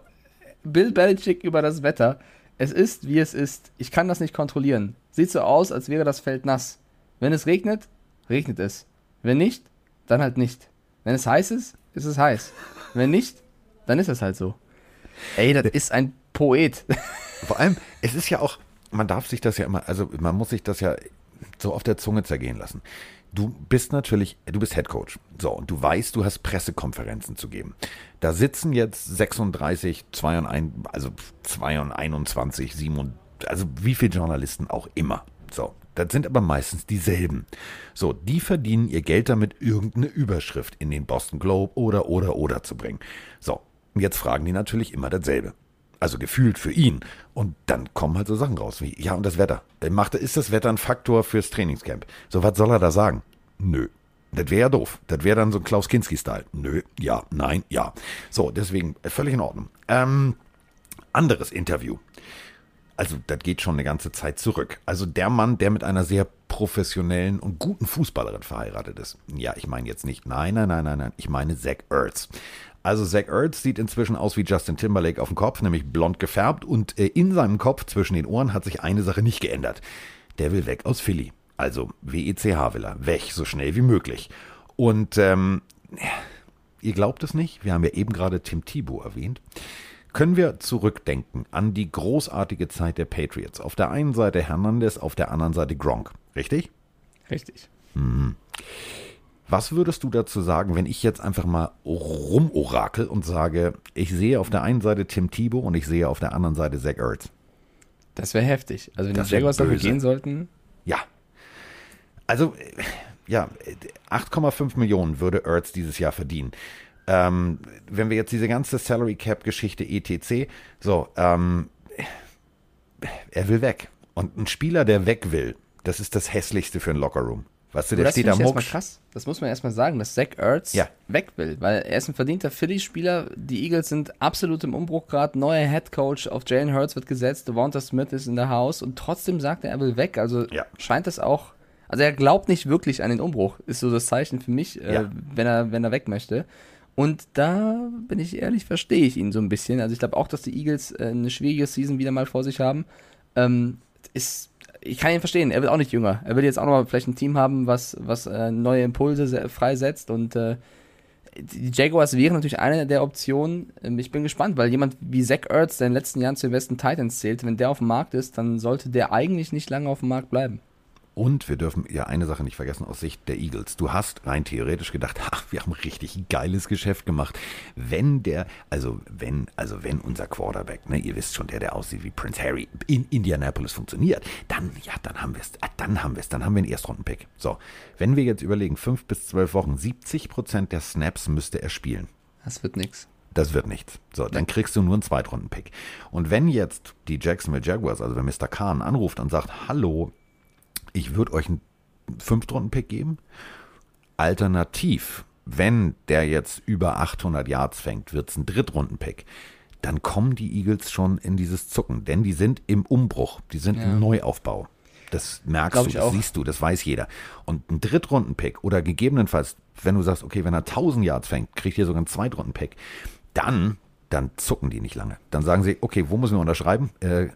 Bill Belichick über das Wetter. Es ist, wie es ist. Ich kann das nicht kontrollieren. Sieht so aus, als wäre das Feld nass. Wenn es regnet, regnet es. Wenn nicht, dann halt nicht. Wenn es heiß ist, ist es heiß. Wenn nicht, dann ist es halt so. Ey, das ist ein Poet. Vor allem, es ist ja auch, man darf sich das ja immer, also man muss sich das ja so auf der Zunge zergehen lassen. Du bist natürlich, du bist Head Coach. So, und du weißt, du hast Pressekonferenzen zu geben. Da sitzen jetzt 36, 22, also 22, 27, also wie viele Journalisten auch immer. So, das sind aber meistens dieselben. So, die verdienen ihr Geld damit, irgendeine Überschrift in den Boston Globe oder, oder, oder zu bringen. So, Und jetzt fragen die natürlich immer dasselbe. Also gefühlt für ihn. Und dann kommen halt so Sachen raus wie, ja, und das Wetter. Äh, Macht, ist das Wetter ein Faktor fürs Trainingscamp? So, was soll er da sagen? Nö. Das wäre ja doof. Das wäre dann so ein Klaus Kinski-Style. Nö, ja, nein, ja. So, deswegen äh, völlig in Ordnung. Ähm, anderes Interview. Also, das geht schon eine ganze Zeit zurück. Also, der Mann, der mit einer sehr professionellen und guten Fußballerin verheiratet ist. Ja, ich meine jetzt nicht, nein, nein, nein, nein, nein. Ich meine Zach Ertz. Also, Zach Ertz sieht inzwischen aus wie Justin Timberlake auf dem Kopf, nämlich blond gefärbt. Und äh, in seinem Kopf zwischen den Ohren hat sich eine Sache nicht geändert. Der will weg aus Philly. Also, WECH will er. Weg, so schnell wie möglich. Und, ähm, ihr glaubt es nicht, wir haben ja eben gerade Tim Thibault erwähnt können wir zurückdenken an die großartige Zeit der Patriots. Auf der einen Seite Hernandez, auf der anderen Seite Gronk. Richtig? Richtig. Was würdest du dazu sagen, wenn ich jetzt einfach mal rumorakel und sage, ich sehe auf der einen Seite Tim Thibault und ich sehe auf der anderen Seite Zach Ertz? Das wäre heftig. Also wenn Das die Jaguars dafür gehen sollten, Ja. Also, äh, ja, äh, 8,5 Millionen würde Ertz dieses Jahr verdienen. Ähm, wenn wir jetzt diese ganze Salary Cap Geschichte etc. So, ähm, er will weg. Und ein Spieler, der weg will, das ist das hässlichste für einen Lockerroom. Weißt du, der das steht am Muck. krass. Das muss man erstmal sagen, dass Zach Ertz Ja. weg will, weil er ist ein verdienter Philly-Spieler. Die Eagles sind absolut im Umbruch gerade. Neuer Head Coach auf Jalen Hurts wird gesetzt. Devonta Smith ist in der Haus und trotzdem sagt er, er will weg. Also Ja. scheint das auch. Also er glaubt nicht wirklich an den Umbruch, ist so das Zeichen für mich, äh, Ja. wenn, er, wenn er weg möchte. Und da bin ich ehrlich, verstehe ich ihn so ein bisschen. Also ich glaube auch, dass die Eagles äh, eine schwierige Season wieder mal vor sich haben. Ähm, ist, ich kann ihn verstehen, er wird auch nicht jünger. Er will jetzt auch noch mal vielleicht ein Team haben, was, was äh, neue Impulse se- freisetzt und äh, die Jaguars wären natürlich eine der Optionen. Ähm, Ich bin gespannt, weil jemand wie Zach Ertz, der in den letzten Jahren zu den besten Titans zählt, wenn der auf dem Markt ist, dann sollte der eigentlich nicht lange auf dem Markt bleiben. Und wir dürfen ja eine Sache nicht vergessen aus Sicht der Eagles. Du hast rein theoretisch gedacht, ha, wir haben richtig geiles Geschäft gemacht. Wenn der, also wenn, also wenn unser Quarterback, ne, ihr wisst schon, der, der aussieht wie Prince Harry, in Indianapolis funktioniert, dann, ja, dann haben wir es, ah, dann haben wir es, dann haben wir einen Erstrundenpick. So, wenn wir jetzt überlegen, fünf bis zwölf Wochen, 70 Prozent der Snaps müsste er spielen. Das wird nix. Das wird nichts. So, dann kriegst du nur einen Zweitrunden-Pick. Und wenn jetzt die Jacksonville Jaguars, also wenn Mr. Kahn anruft und sagt, hallo, ich würde euch einen Fünftrunden-Pick geben, alternativ, wenn der jetzt über 800 Yards fängt, wird es ein Drittrunden-Pick, dann kommen die Eagles schon in dieses Zucken, denn die sind im Umbruch, die sind im Neuaufbau. Das merkst du, das auch. siehst du, das weiß jeder. Und ein Drittrunden-Pick oder gegebenenfalls, wenn du sagst, okay, wenn er 1000 Yards fängt, kriegt ihr sogar einen Zweitrunden-Pick, dann, dann zucken die nicht lange. Dann sagen sie, okay, wo müssen wir unterschreiben? Äh, äh,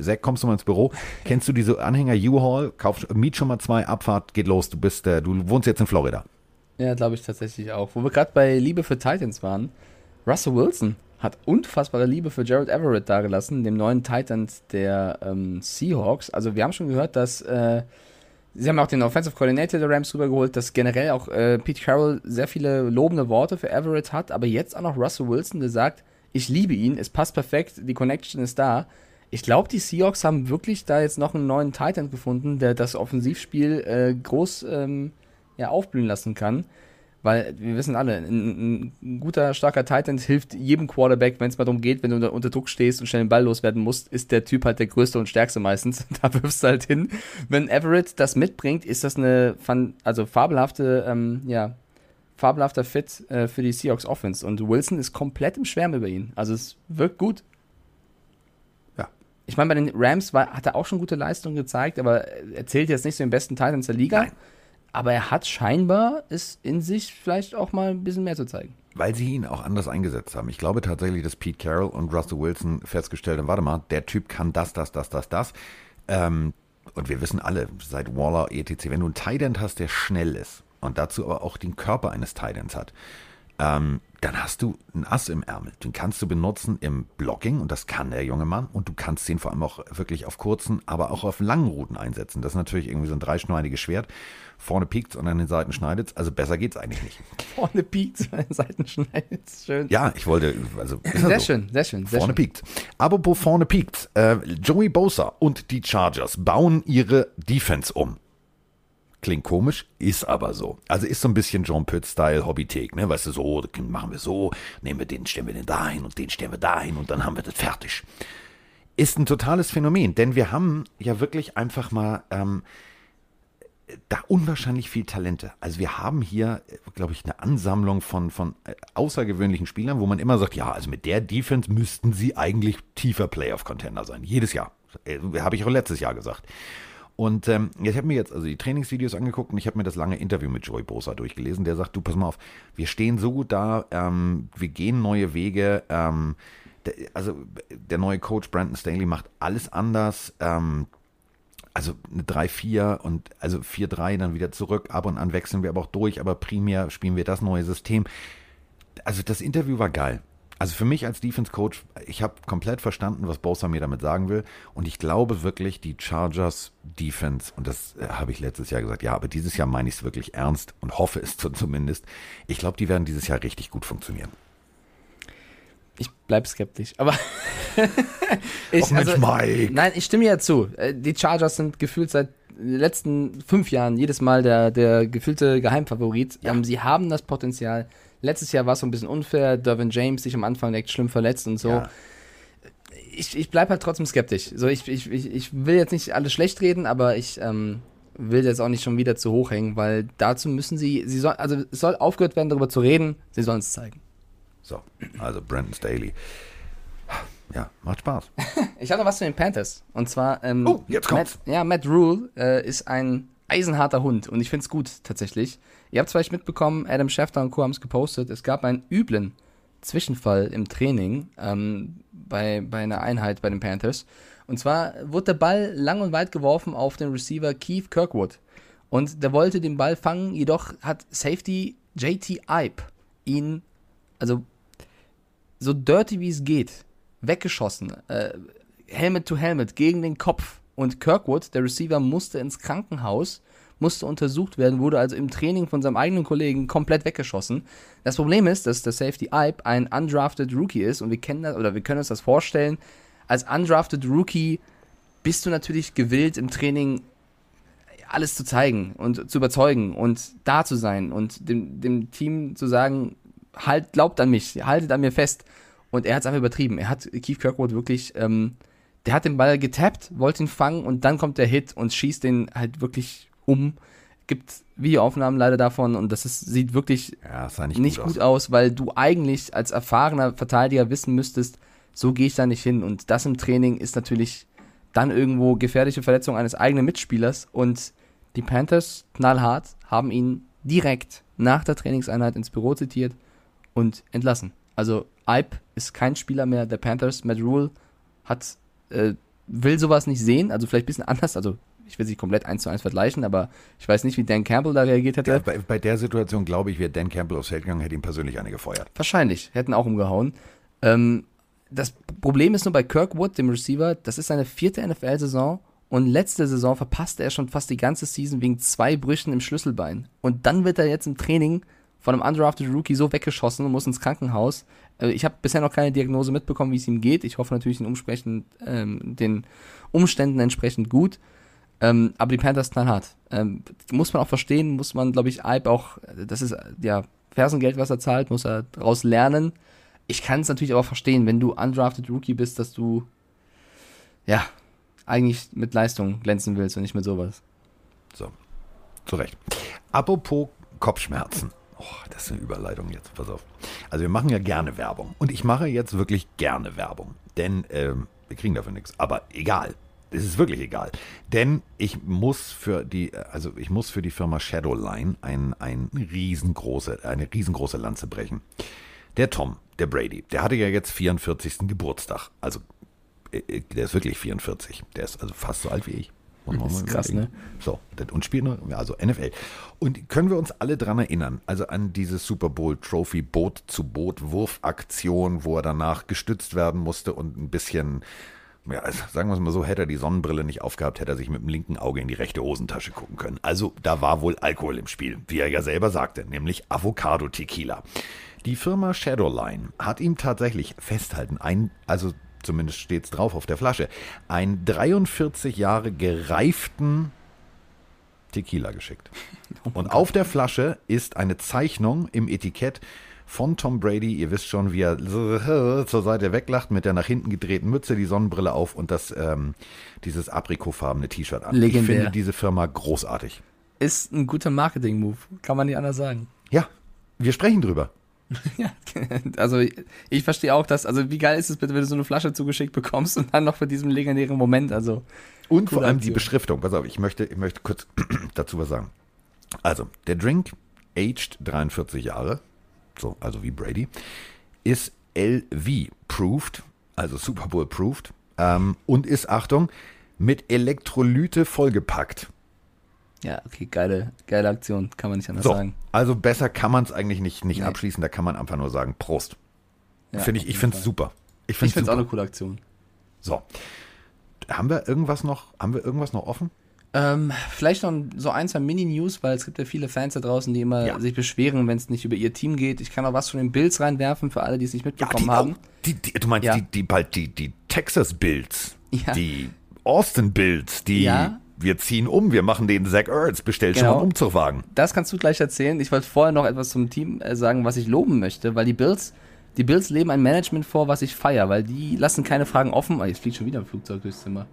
Zack, kommst du mal ins Büro? Kennst du diese Anhänger U-Haul? Kauf, miet schon mal zwei, Abfahrt, geht los. Du bist, äh, du wohnst jetzt in Florida. Ja, glaube ich tatsächlich auch. Wo wir gerade bei Liebe für Titans waren, Russell Wilson hat unfassbare Liebe für Jared Everett dagelassen, dem neuen Titan der ähm, Seahawks. Also wir haben schon gehört, dass äh, sie haben auch den Offensive Coordinator der Rams rübergeholt, dass generell auch äh, Pete Carroll sehr viele lobende Worte für Everett hat, aber jetzt auch noch Russell Wilson, der sagt, ich liebe ihn, es passt perfekt, die Connection ist da. Ich glaube, die Seahawks haben wirklich da jetzt noch einen neuen Titan gefunden, der das Offensivspiel äh, groß ähm, ja, aufblühen lassen kann. Weil wir wissen alle, ein, ein guter, starker Titan hilft jedem Quarterback, wenn es mal darum geht, wenn du unter, unter Druck stehst und schnell den Ball loswerden musst, ist der Typ halt der größte und stärkste meistens. Da wirfst du halt hin. Wenn Everett das mitbringt, ist das eine also fabelhafte, ähm, ja, fabelhafter Fit äh, für die Seahawks Offense. Und Wilson ist komplett im Schwärm über ihn. Also es wirkt gut. Ja. Ich meine, bei den Rams war, hat er auch schon gute Leistungen gezeigt, aber er zählt jetzt nicht zu den besten Titans der Liga. Nein. Aber er hat scheinbar es in sich vielleicht auch mal ein bisschen mehr zu zeigen. Weil sie ihn auch anders eingesetzt haben. Ich glaube tatsächlich, dass Pete Carroll und Russell Wilson festgestellt haben, warte mal, der Typ kann das, das, das, das, das. Ähm, und wir wissen alle, seit Waller, etc., wenn du einen Tight hast, der schnell ist und dazu aber auch den Körper eines Tight hat, ähm, dann hast du einen Ass im Ärmel. Den kannst du benutzen im Blocking und das kann der junge Mann und du kannst den vor allem auch wirklich auf kurzen, aber auch auf langen Routen einsetzen. Das ist natürlich irgendwie so ein dreischneidiges Schwert. Vorne piekt und an den Seiten schneidet Also besser geht's eigentlich nicht. Vorne piekt, Seiten schneidet. Schön. Ja, ich wollte, also sehr so. schön, sehr schön. Sehr Vorne schön. piekt. Apropos vorne piekt. Äh, Joey Bosa und die Chargers bauen ihre Defense um. Klingt komisch, ist aber so. Also ist so ein bisschen John Pitt-Style Hobbythek, ne? Weißt du, so machen wir so, nehmen wir den, stellen wir den dahin und den stellen wir dahin und dann haben wir das fertig. Ist ein totales Phänomen, denn wir haben ja wirklich einfach mal ähm, da unwahrscheinlich viel Talente. Also wir haben hier, glaube ich, eine Ansammlung von, von äh, außergewöhnlichen Spielern, wo man immer sagt, ja, also mit der Defense müssten sie eigentlich tiefer Playoff-Contender sein. Jedes Jahr. Äh, Habe ich auch letztes Jahr gesagt. Und ähm, ich habe mir jetzt also die Trainingsvideos angeguckt und ich habe mir das lange Interview mit Joey Bosa durchgelesen. Der sagt, du pass mal auf, wir stehen so gut da, ähm, wir gehen neue Wege. Ähm, also der neue Coach Brandon Staley macht alles anders. Ähm, also eine 3-4 und also 4-3 dann wieder zurück. Ab und an wechseln wir aber auch durch, aber primär spielen wir das neue System. Also das Interview war geil. Also für mich als Defense Coach, ich habe komplett verstanden, was Bosa mir damit sagen will. Und ich glaube wirklich, die Chargers Defense, und das äh, habe ich letztes Jahr gesagt, ja, aber dieses Jahr meine ich es wirklich ernst und hoffe es zumindest. Ich glaube, die werden dieses Jahr richtig gut funktionieren. Ich bleibe skeptisch, aber ich, Och, Mensch, Mike. nein, ich stimme ja zu. Äh, Die Chargers sind gefühlt seit den letzten fünf Jahren jedes Mal der, der gefühlte Geheimfavorit. Ähm, sie haben das Potenzial. Letztes Jahr war es so ein bisschen unfair. Dervin James sich am Anfang direkt schlimm verletzt und so. Ja. Ich, ich bleibe halt trotzdem skeptisch. So, ich, ich, ich, ich will jetzt nicht alles schlecht reden, aber ich ähm, will jetzt auch nicht schon wieder zu hoch hängen, weil dazu müssen sie, sie soll, also es soll aufgehört werden, darüber zu reden. Sie sollen es zeigen. So, also Brandon Staley. Ja, macht Spaß. Ich habe noch was zu den Panthers. Und zwar, ähm, Oh, jetzt kommt's. Matt, ja, Matt Rule äh, ist ein eisenharter Hund und ich finde es gut tatsächlich. Ihr habt es vielleicht mitbekommen, Adam Schefter und Co. haben es gepostet. Es gab einen üblen Zwischenfall im Training ähm, bei, bei einer Einheit bei den Panthers. Und zwar wurde der Ball lang und weit geworfen auf den Receiver Keith Kirkwood. Und der wollte den Ball fangen, jedoch hat Safety JT Ipe ihn, also so dirty wie es geht, weggeschossen. Äh, Helmet to Helmet gegen den Kopf. Und Kirkwood, der Receiver, musste ins Krankenhaus, musste untersucht werden, wurde also im Training von seinem eigenen Kollegen komplett weggeschossen. Das Problem ist, dass der Safety Ipe ein undrafted Rookie ist und wir kennen das, oder wir können uns das vorstellen. Als undrafted Rookie bist du natürlich gewillt im Training alles zu zeigen und zu überzeugen und da zu sein und dem, dem Team zu sagen, halt, glaubt an mich, haltet an mir fest. Und er hat es einfach übertrieben. Er hat Keith Kirkwood wirklich, ähm, der hat den Ball getappt, wollte ihn fangen und dann kommt der Hit und schießt den halt wirklich um. Gibt Videoaufnahmen leider davon und das ist, sieht wirklich Ja, nicht, nicht gut, gut aus. aus, weil du eigentlich als erfahrener Verteidiger wissen müsstest, so gehe ich da nicht hin. Und das im Training ist natürlich dann irgendwo gefährliche Verletzung eines eigenen Mitspielers. Und die Panthers, knallhart, haben ihn direkt nach der Trainingseinheit ins Büro zitiert und entlassen. Also Ipe ist kein Spieler mehr der Panthers. Matt Rule hat, äh, will sowas nicht sehen, also vielleicht ein bisschen anders. Also ich will sie komplett eins zu eins vergleichen, aber ich weiß nicht, wie Dan Campbell da reagiert hätte. Ja, bei, bei der Situation, glaube ich, wäre Dan Campbell aufs Feld gegangen, hätte ihm persönlich eine gefeuert. Wahrscheinlich, hätten auch umgehauen. Ähm, das Problem ist nur bei Kirkwood, dem Receiver, das ist seine vierte NFL-Saison und letzte Saison verpasste er schon fast die ganze Season wegen zwei Brüchen im Schlüsselbein. Und dann wird er jetzt im Training von einem undrafted Rookie so weggeschossen und muss ins Krankenhaus. Äh, ich habe bisher noch keine Diagnose mitbekommen, wie es ihm geht. Ich hoffe natürlich den, ähm, den Umständen entsprechend gut. Ähm, aber die Panthers knallhart. Ähm, muss man auch verstehen, muss man, glaube ich, Ibe auch, das ist ja Fersengeld, was er zahlt, muss er daraus lernen. Ich kann es natürlich aber verstehen, wenn du undrafted Rookie bist, dass du ja eigentlich mit Leistung glänzen willst und nicht mit sowas. So, zu Recht. Apropos Kopfschmerzen. Oh, das ist eine Überleitung jetzt, pass auf. Also wir machen ja gerne Werbung. Und ich mache jetzt wirklich gerne Werbung. Denn ähm, wir kriegen dafür nichts. Aber egal. Es ist wirklich egal. Denn ich muss für die, also ich muss für die Firma Shadowline ein, ein riesengroße, eine riesengroße Lanze brechen. Der Tom, der Brady, der hatte ja jetzt 44. Geburtstag. Also äh, äh, der ist wirklich 44. Der ist also fast so alt wie ich. Man Das ist krass, überlegen. So, und ja, also NFL. Und können wir uns alle dran erinnern, also an diese Super Bowl Trophy Boot zu Boot Wurfaktion, wo er danach gestützt werden musste und ein bisschen, ja, also sagen wir es mal so, hätte er die Sonnenbrille nicht aufgehabt, hätte er sich mit dem linken Auge in die rechte Hosentasche gucken können. Also da war wohl Alkohol im Spiel, wie er ja selber sagte, nämlich Avocado Tequila. Die Firma Shadowline hat ihm tatsächlich festhalten, ein, also zumindest steht es drauf auf der Flasche, einen 43 Jahre gereiften Tequila geschickt. Und auf der Flasche ist eine Zeichnung im Etikett von Tom Brady. Ihr wisst schon, wie er zur Seite weglacht mit der nach hinten gedrehten Mütze, die Sonnenbrille auf und das ähm, dieses aprikotfarbene T-Shirt an. Legendär. Ich finde diese Firma großartig. Ist ein guter Marketing-Move, kann man nicht anders sagen. Ja, wir sprechen drüber. Ja, also ich, ich verstehe auch das. Also wie geil ist es bitte, wenn du so eine Flasche zugeschickt bekommst und dann noch für diesen legendären Moment. Also Und vor allem die Aktion. Beschriftung. Pass auf, ich möchte, ich möchte kurz dazu was sagen. Also, der Drink, aged 43 Jahre, so, also wie Brady, ist LV-proofed, also Super Bowl-proofed, ähm, und ist, Achtung, mit Elektrolyte vollgepackt. ja, okay, geile, geile Aktion, kann man nicht anders So, sagen. also besser kann man es eigentlich nicht, nicht Nee. abschließen, da kann man einfach nur sagen, Prost. Ja, finde ich, ich finde es super. Ich finde es auch eine coole Aktion. So. Haben wir irgendwas noch, haben wir irgendwas noch offen? Ähm, vielleicht noch so ein, zwei Mini-News, weil es gibt ja viele Fans da draußen, die immer Ja. sich beschweren, wenn es nicht über ihr Team geht. Ich kann auch was von den Bills reinwerfen, für alle, die es nicht mitbekommen die, haben. die, die, du meinst Ja. die, die bald die, die Texas Bills, Ja. die Austin Bills, die Ja. wir ziehen um, wir machen den Zach Ertz, bestellt schon Genau. mal einen Umzugwagen. Das kannst du gleich erzählen. Ich wollte vorher noch etwas zum Team äh, sagen, was ich loben möchte, weil die Bills, die Bills leben ein Management vor, was ich feier, weil die lassen keine Fragen offen. Oh, jetzt fliegt schon wieder ein Flugzeug durchs Zimmer.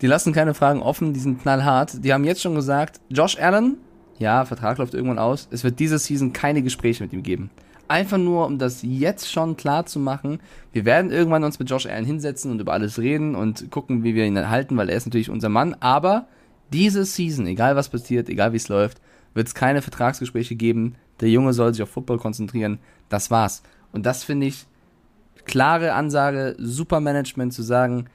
Die lassen keine Fragen offen, die sind knallhart. Die haben jetzt schon gesagt, Josh Allen, ja, Vertrag läuft irgendwann aus. Es wird diese Season keine Gespräche mit ihm geben. Einfach nur, um das jetzt schon klar zu machen. Wir werden irgendwann uns mit Josh Allen hinsetzen und über alles reden und gucken, wie wir ihn halten, weil er ist natürlich unser Mann. Aber diese Season, egal was passiert, egal wie es läuft, wird es keine Vertragsgespräche geben. Der Junge soll sich auf Football konzentrieren. Das war's. Und das finde ich klare Ansage, super Management zu sagen,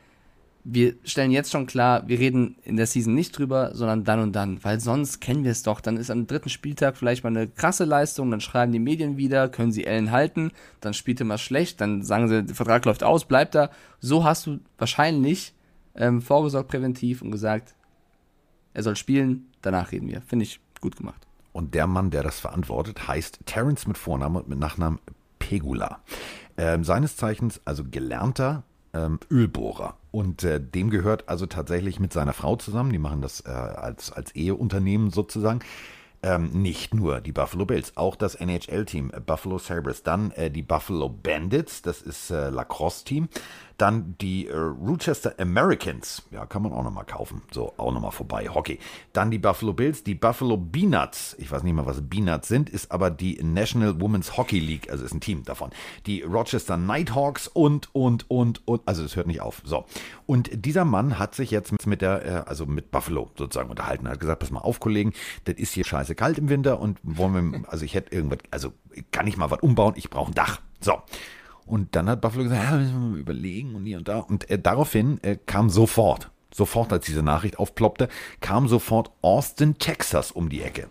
wir stellen jetzt schon klar, wir reden in der Season nicht drüber, sondern dann und dann, weil sonst kennen wir es doch. Dann ist am dritten Spieltag vielleicht mal eine krasse Leistung, dann schreiben die Medien wieder, können sie Ellen halten, dann spielt er mal schlecht, dann sagen sie, der Vertrag läuft aus, bleibt da. So hast du wahrscheinlich ähm, vorgesorgt präventiv und gesagt, er soll spielen, danach reden wir. Finde ich gut gemacht. Und der Mann, der das verantwortet, heißt Terence mit Vornamen und mit Nachnamen Pegula. Ähm, seines Zeichens also gelernter ähm, Ölbohrer. Und äh, dem gehört also tatsächlich mit seiner Frau zusammen, die machen das äh, als, als Eheunternehmen sozusagen, ähm, nicht nur die Buffalo Bills, auch das NHL-Team äh, Buffalo Sabres, dann äh, die Buffalo Bandits, das ist äh, Lacrosse-Team, dann die äh, Rochester Americans, ja, kann man auch nochmal kaufen, so, auch nochmal vorbei, Hockey. Dann die Buffalo Bills, die Buffalo Beanuts, ich weiß nicht mal, was Beanuts sind, ist aber die National Women's Hockey League, also ist ein Team davon. Die Rochester Nighthawks und, und, und, und, also es hört nicht auf, so. Und dieser Mann hat sich jetzt mit der, äh, also mit Buffalo sozusagen unterhalten, hat gesagt, pass mal auf, Kollegen, das ist hier scheiße kalt im Winter und wollen wir, also ich hätte irgendwas, also kann ich mal was umbauen, ich brauche ein Dach. So. Und dann hat Buffalo gesagt, ja, müssen wir mal überlegen und hier und da. Und äh, daraufhin äh, kam sofort, sofort, als diese Nachricht aufploppte, kam sofort Austin, Texas um die Ecke.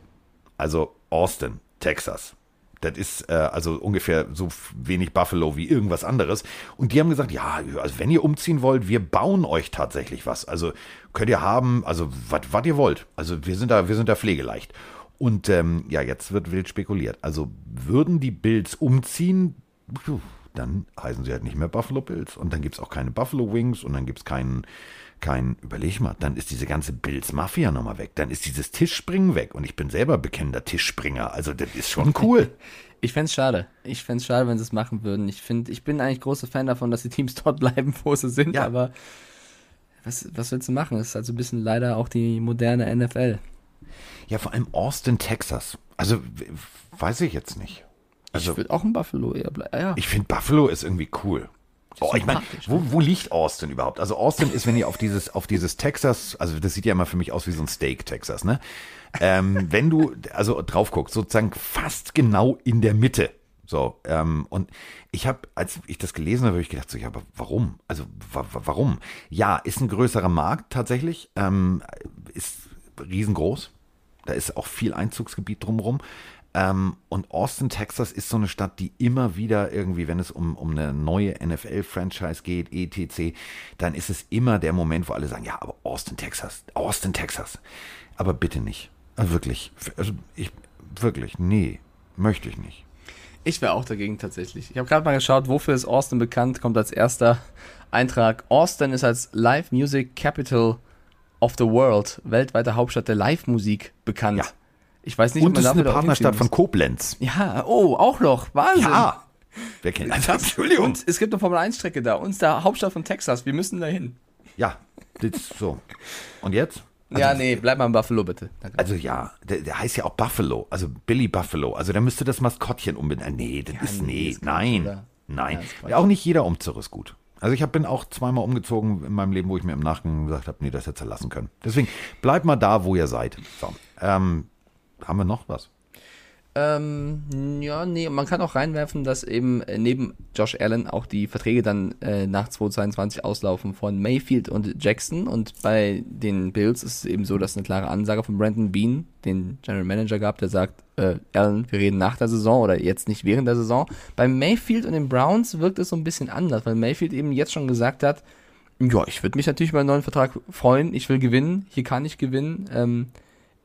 Also Austin, Texas. Das ist äh, also ungefähr so wenig Buffalo wie irgendwas anderes. Und die haben gesagt, ja, also wenn ihr umziehen wollt, wir bauen euch tatsächlich was. Also könnt ihr haben, also was ihr wollt. Also wir sind da, wir sind da pflegeleicht. Und ähm, ja, jetzt wird wild spekuliert. Also würden die Bills umziehen, puh, dann heißen sie halt nicht mehr Buffalo Bills. Und dann gibt es auch keine Buffalo Wings und dann gibt es keinen, kein, überleg mal, dann ist diese ganze Bills Mafia nochmal weg. Dann ist dieses Tischspringen weg. Und ich bin selber bekennender Tischspringer. Also das ist schon cool. Ich fände es schade. Ich fände es schade, wenn sie es machen würden. Ich finde, ich bin eigentlich großer Fan davon, dass die Teams dort bleiben, wo sie sind, Ja. aber was, was willst du machen? Das ist also ein bisschen leider auch die moderne NFL. ja, vor allem Austin, Texas. Also weiß ich jetzt nicht. Also ich würde auch in Buffalo eher bleiben. Ja, Ich finde Buffalo ist irgendwie cool. Oh, ich meine, wo, wo liegt Austin überhaupt? Also Austin ist, wenn ihr auf dieses, auf dieses Texas, also das sieht ja immer für mich aus wie so ein Steak Texas, ne? Ähm, wenn du also drauf guckst, sozusagen fast genau in der Mitte. So, ähm, und ich habe, als ich das gelesen habe, habe ich gedacht, so, ja, aber warum? Also wa warum? Ja, ist ein größerer Markt tatsächlich, ähm, ist riesengroß. Da ist auch viel Einzugsgebiet drumherum. Ähm, und Austin, Texas ist so eine Stadt, die immer wieder irgendwie, wenn es um, um eine neue NFL-Franchise geht, etc., dann ist es immer der Moment, wo alle sagen, ja, aber Austin, Texas, Austin, Texas. Aber bitte nicht. Also wirklich. Also ich, wirklich, nee, möchte ich nicht. Ich wäre auch dagegen tatsächlich. Ich habe gerade mal geschaut, wofür ist Austin bekannt, kommt als erster Eintrag. Austin ist als Live Music Capital of the World, weltweite Hauptstadt der Live-Musik, bekannt. Ja. Ich weiß nicht, Und es ist eine Partnerstadt von Koblenz. Ja, oh, auch noch. Wahnsinn. Wer kennt das? Entschuldigung. Und es gibt eine Formel-1-Strecke da. Uns der Hauptstadt von Texas. Wir müssen da hin. Ja, das ist so. Und jetzt? ja, nee, bleib mal in Buffalo, bitte. Danke. Also ja, der, der heißt ja auch Buffalo, also Billy Buffalo. Also da müsste das Maskottchen umbenennen. Nee, das ist nee, Quatsch, nein, nein. Ja. Ja, auch nicht jeder Umzug ist gut. Also ich hab, bin auch zweimal umgezogen in meinem Leben, wo ich mir im Nachgang gesagt habe, nee, das hätte ihr lassen können. Deswegen bleibt mal da, wo ihr seid. So, ähm, haben wir noch was? Ähm, ja, nee, man kann auch reinwerfen, dass eben äh, neben Josh Allen auch die Verträge dann äh, nach 2022 auslaufen von Mayfield und Jackson. Und bei den Bills ist es eben so, dass es eine klare Ansage von Brandon Bean, den General Manager, gab, der sagt, äh, Allen, wir reden nach der Saison oder jetzt nicht während der Saison. Bei Mayfield und den Browns wirkt es so ein bisschen anders, weil Mayfield eben jetzt schon gesagt hat, ja, ich würde mich natürlich über einen neuen Vertrag freuen, ich will gewinnen, hier kann ich gewinnen, ähm,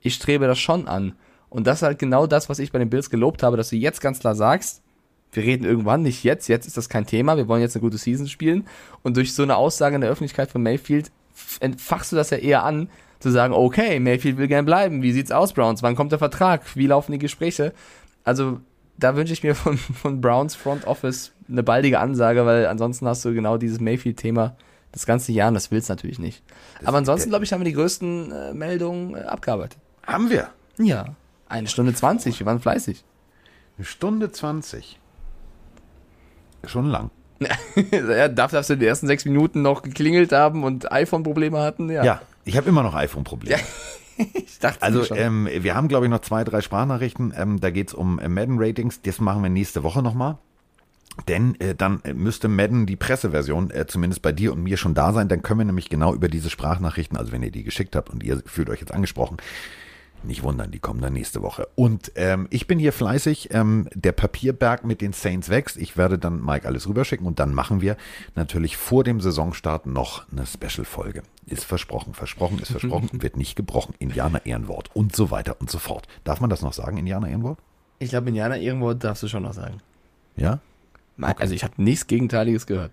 ich strebe das schon an. Und das ist halt genau das, was ich bei den Bills gelobt habe, dass du jetzt ganz klar sagst, wir reden irgendwann, nicht jetzt, jetzt ist das kein Thema, wir wollen jetzt eine gute Season spielen. Und durch so eine Aussage in der Öffentlichkeit von Mayfield entfachst du das ja eher an, zu sagen, okay, Mayfield will gern bleiben, wie sieht's aus, Browns, wann kommt der Vertrag, wie laufen die Gespräche? Also da wünsche ich mir von, von Browns Front Office eine baldige Ansage, weil ansonsten hast du genau dieses Mayfield-Thema das ganze Jahr und das willst du natürlich nicht. Aber ansonsten, glaube ich, haben wir die größten äh, Meldungen äh, abgearbeitet. Haben wir. Ja. Eine Stunde 20, wir waren fleißig. Eine Stunde 20. Schon lang. ja, dafür, dass wir die ersten sechs Minuten noch geklingelt haben und iPhone-Probleme hatten, ja. Ja, ich habe immer noch iPhone-Probleme. ich dachte Also ähm, wir haben, glaube ich, noch zwei, drei Sprachnachrichten. Ähm, da geht's um äh, Madden-Ratings. Das machen wir nächste Woche nochmal. Denn äh, dann äh, müsste Madden die Presseversion äh, zumindest bei dir und mir schon da sein. Dann können wir nämlich genau über diese Sprachnachrichten, also wenn ihr die geschickt habt und ihr fühlt euch jetzt angesprochen, nicht wundern, die kommen dann nächste Woche. Und ähm, ich bin hier fleißig. Ähm, der Papierberg mit den Saints wächst. Ich werde dann Mike alles rüberschicken und dann machen wir natürlich vor dem Saisonstart noch eine Special-Folge. Ist versprochen, versprochen ist versprochen, wird nicht gebrochen. Indianer Ehrenwort und so weiter und so fort. Darf man das noch sagen, Indianer Ehrenwort? Ich glaube, Indianer irgendwo darfst du schon noch sagen. Ja? Also ich habe nichts Gegenteiliges gehört.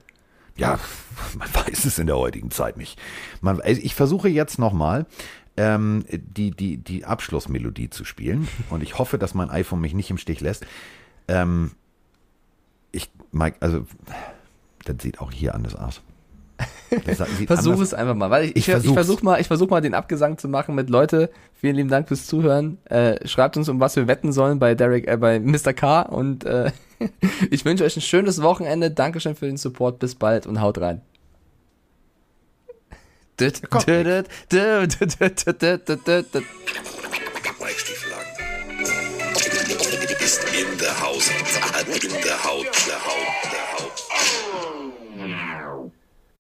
Ja, man weiß es in der heutigen Zeit nicht. Man, also ich versuche jetzt nochmal ähm, die, die, die Abschlussmelodie zu spielen und ich hoffe, dass mein iPhone mich nicht im Stich lässt. Ähm, ich, Mike, also, das sieht auch hier anders aus. Versuch es einfach mal, weil ich, Ich ich, versuch's. versuch mal, ich versuch mal den Abgesang zu machen mit Leute. Vielen lieben Dank fürs Zuhören. Äh, schreibt uns, um was wir wetten sollen bei Derek, äh, bei Mr. K. Und äh, ich wünsche euch ein schönes Wochenende. Dankeschön für den Support. Bis bald und haut rein. Mike Stiefel in der Haus, in der Haut.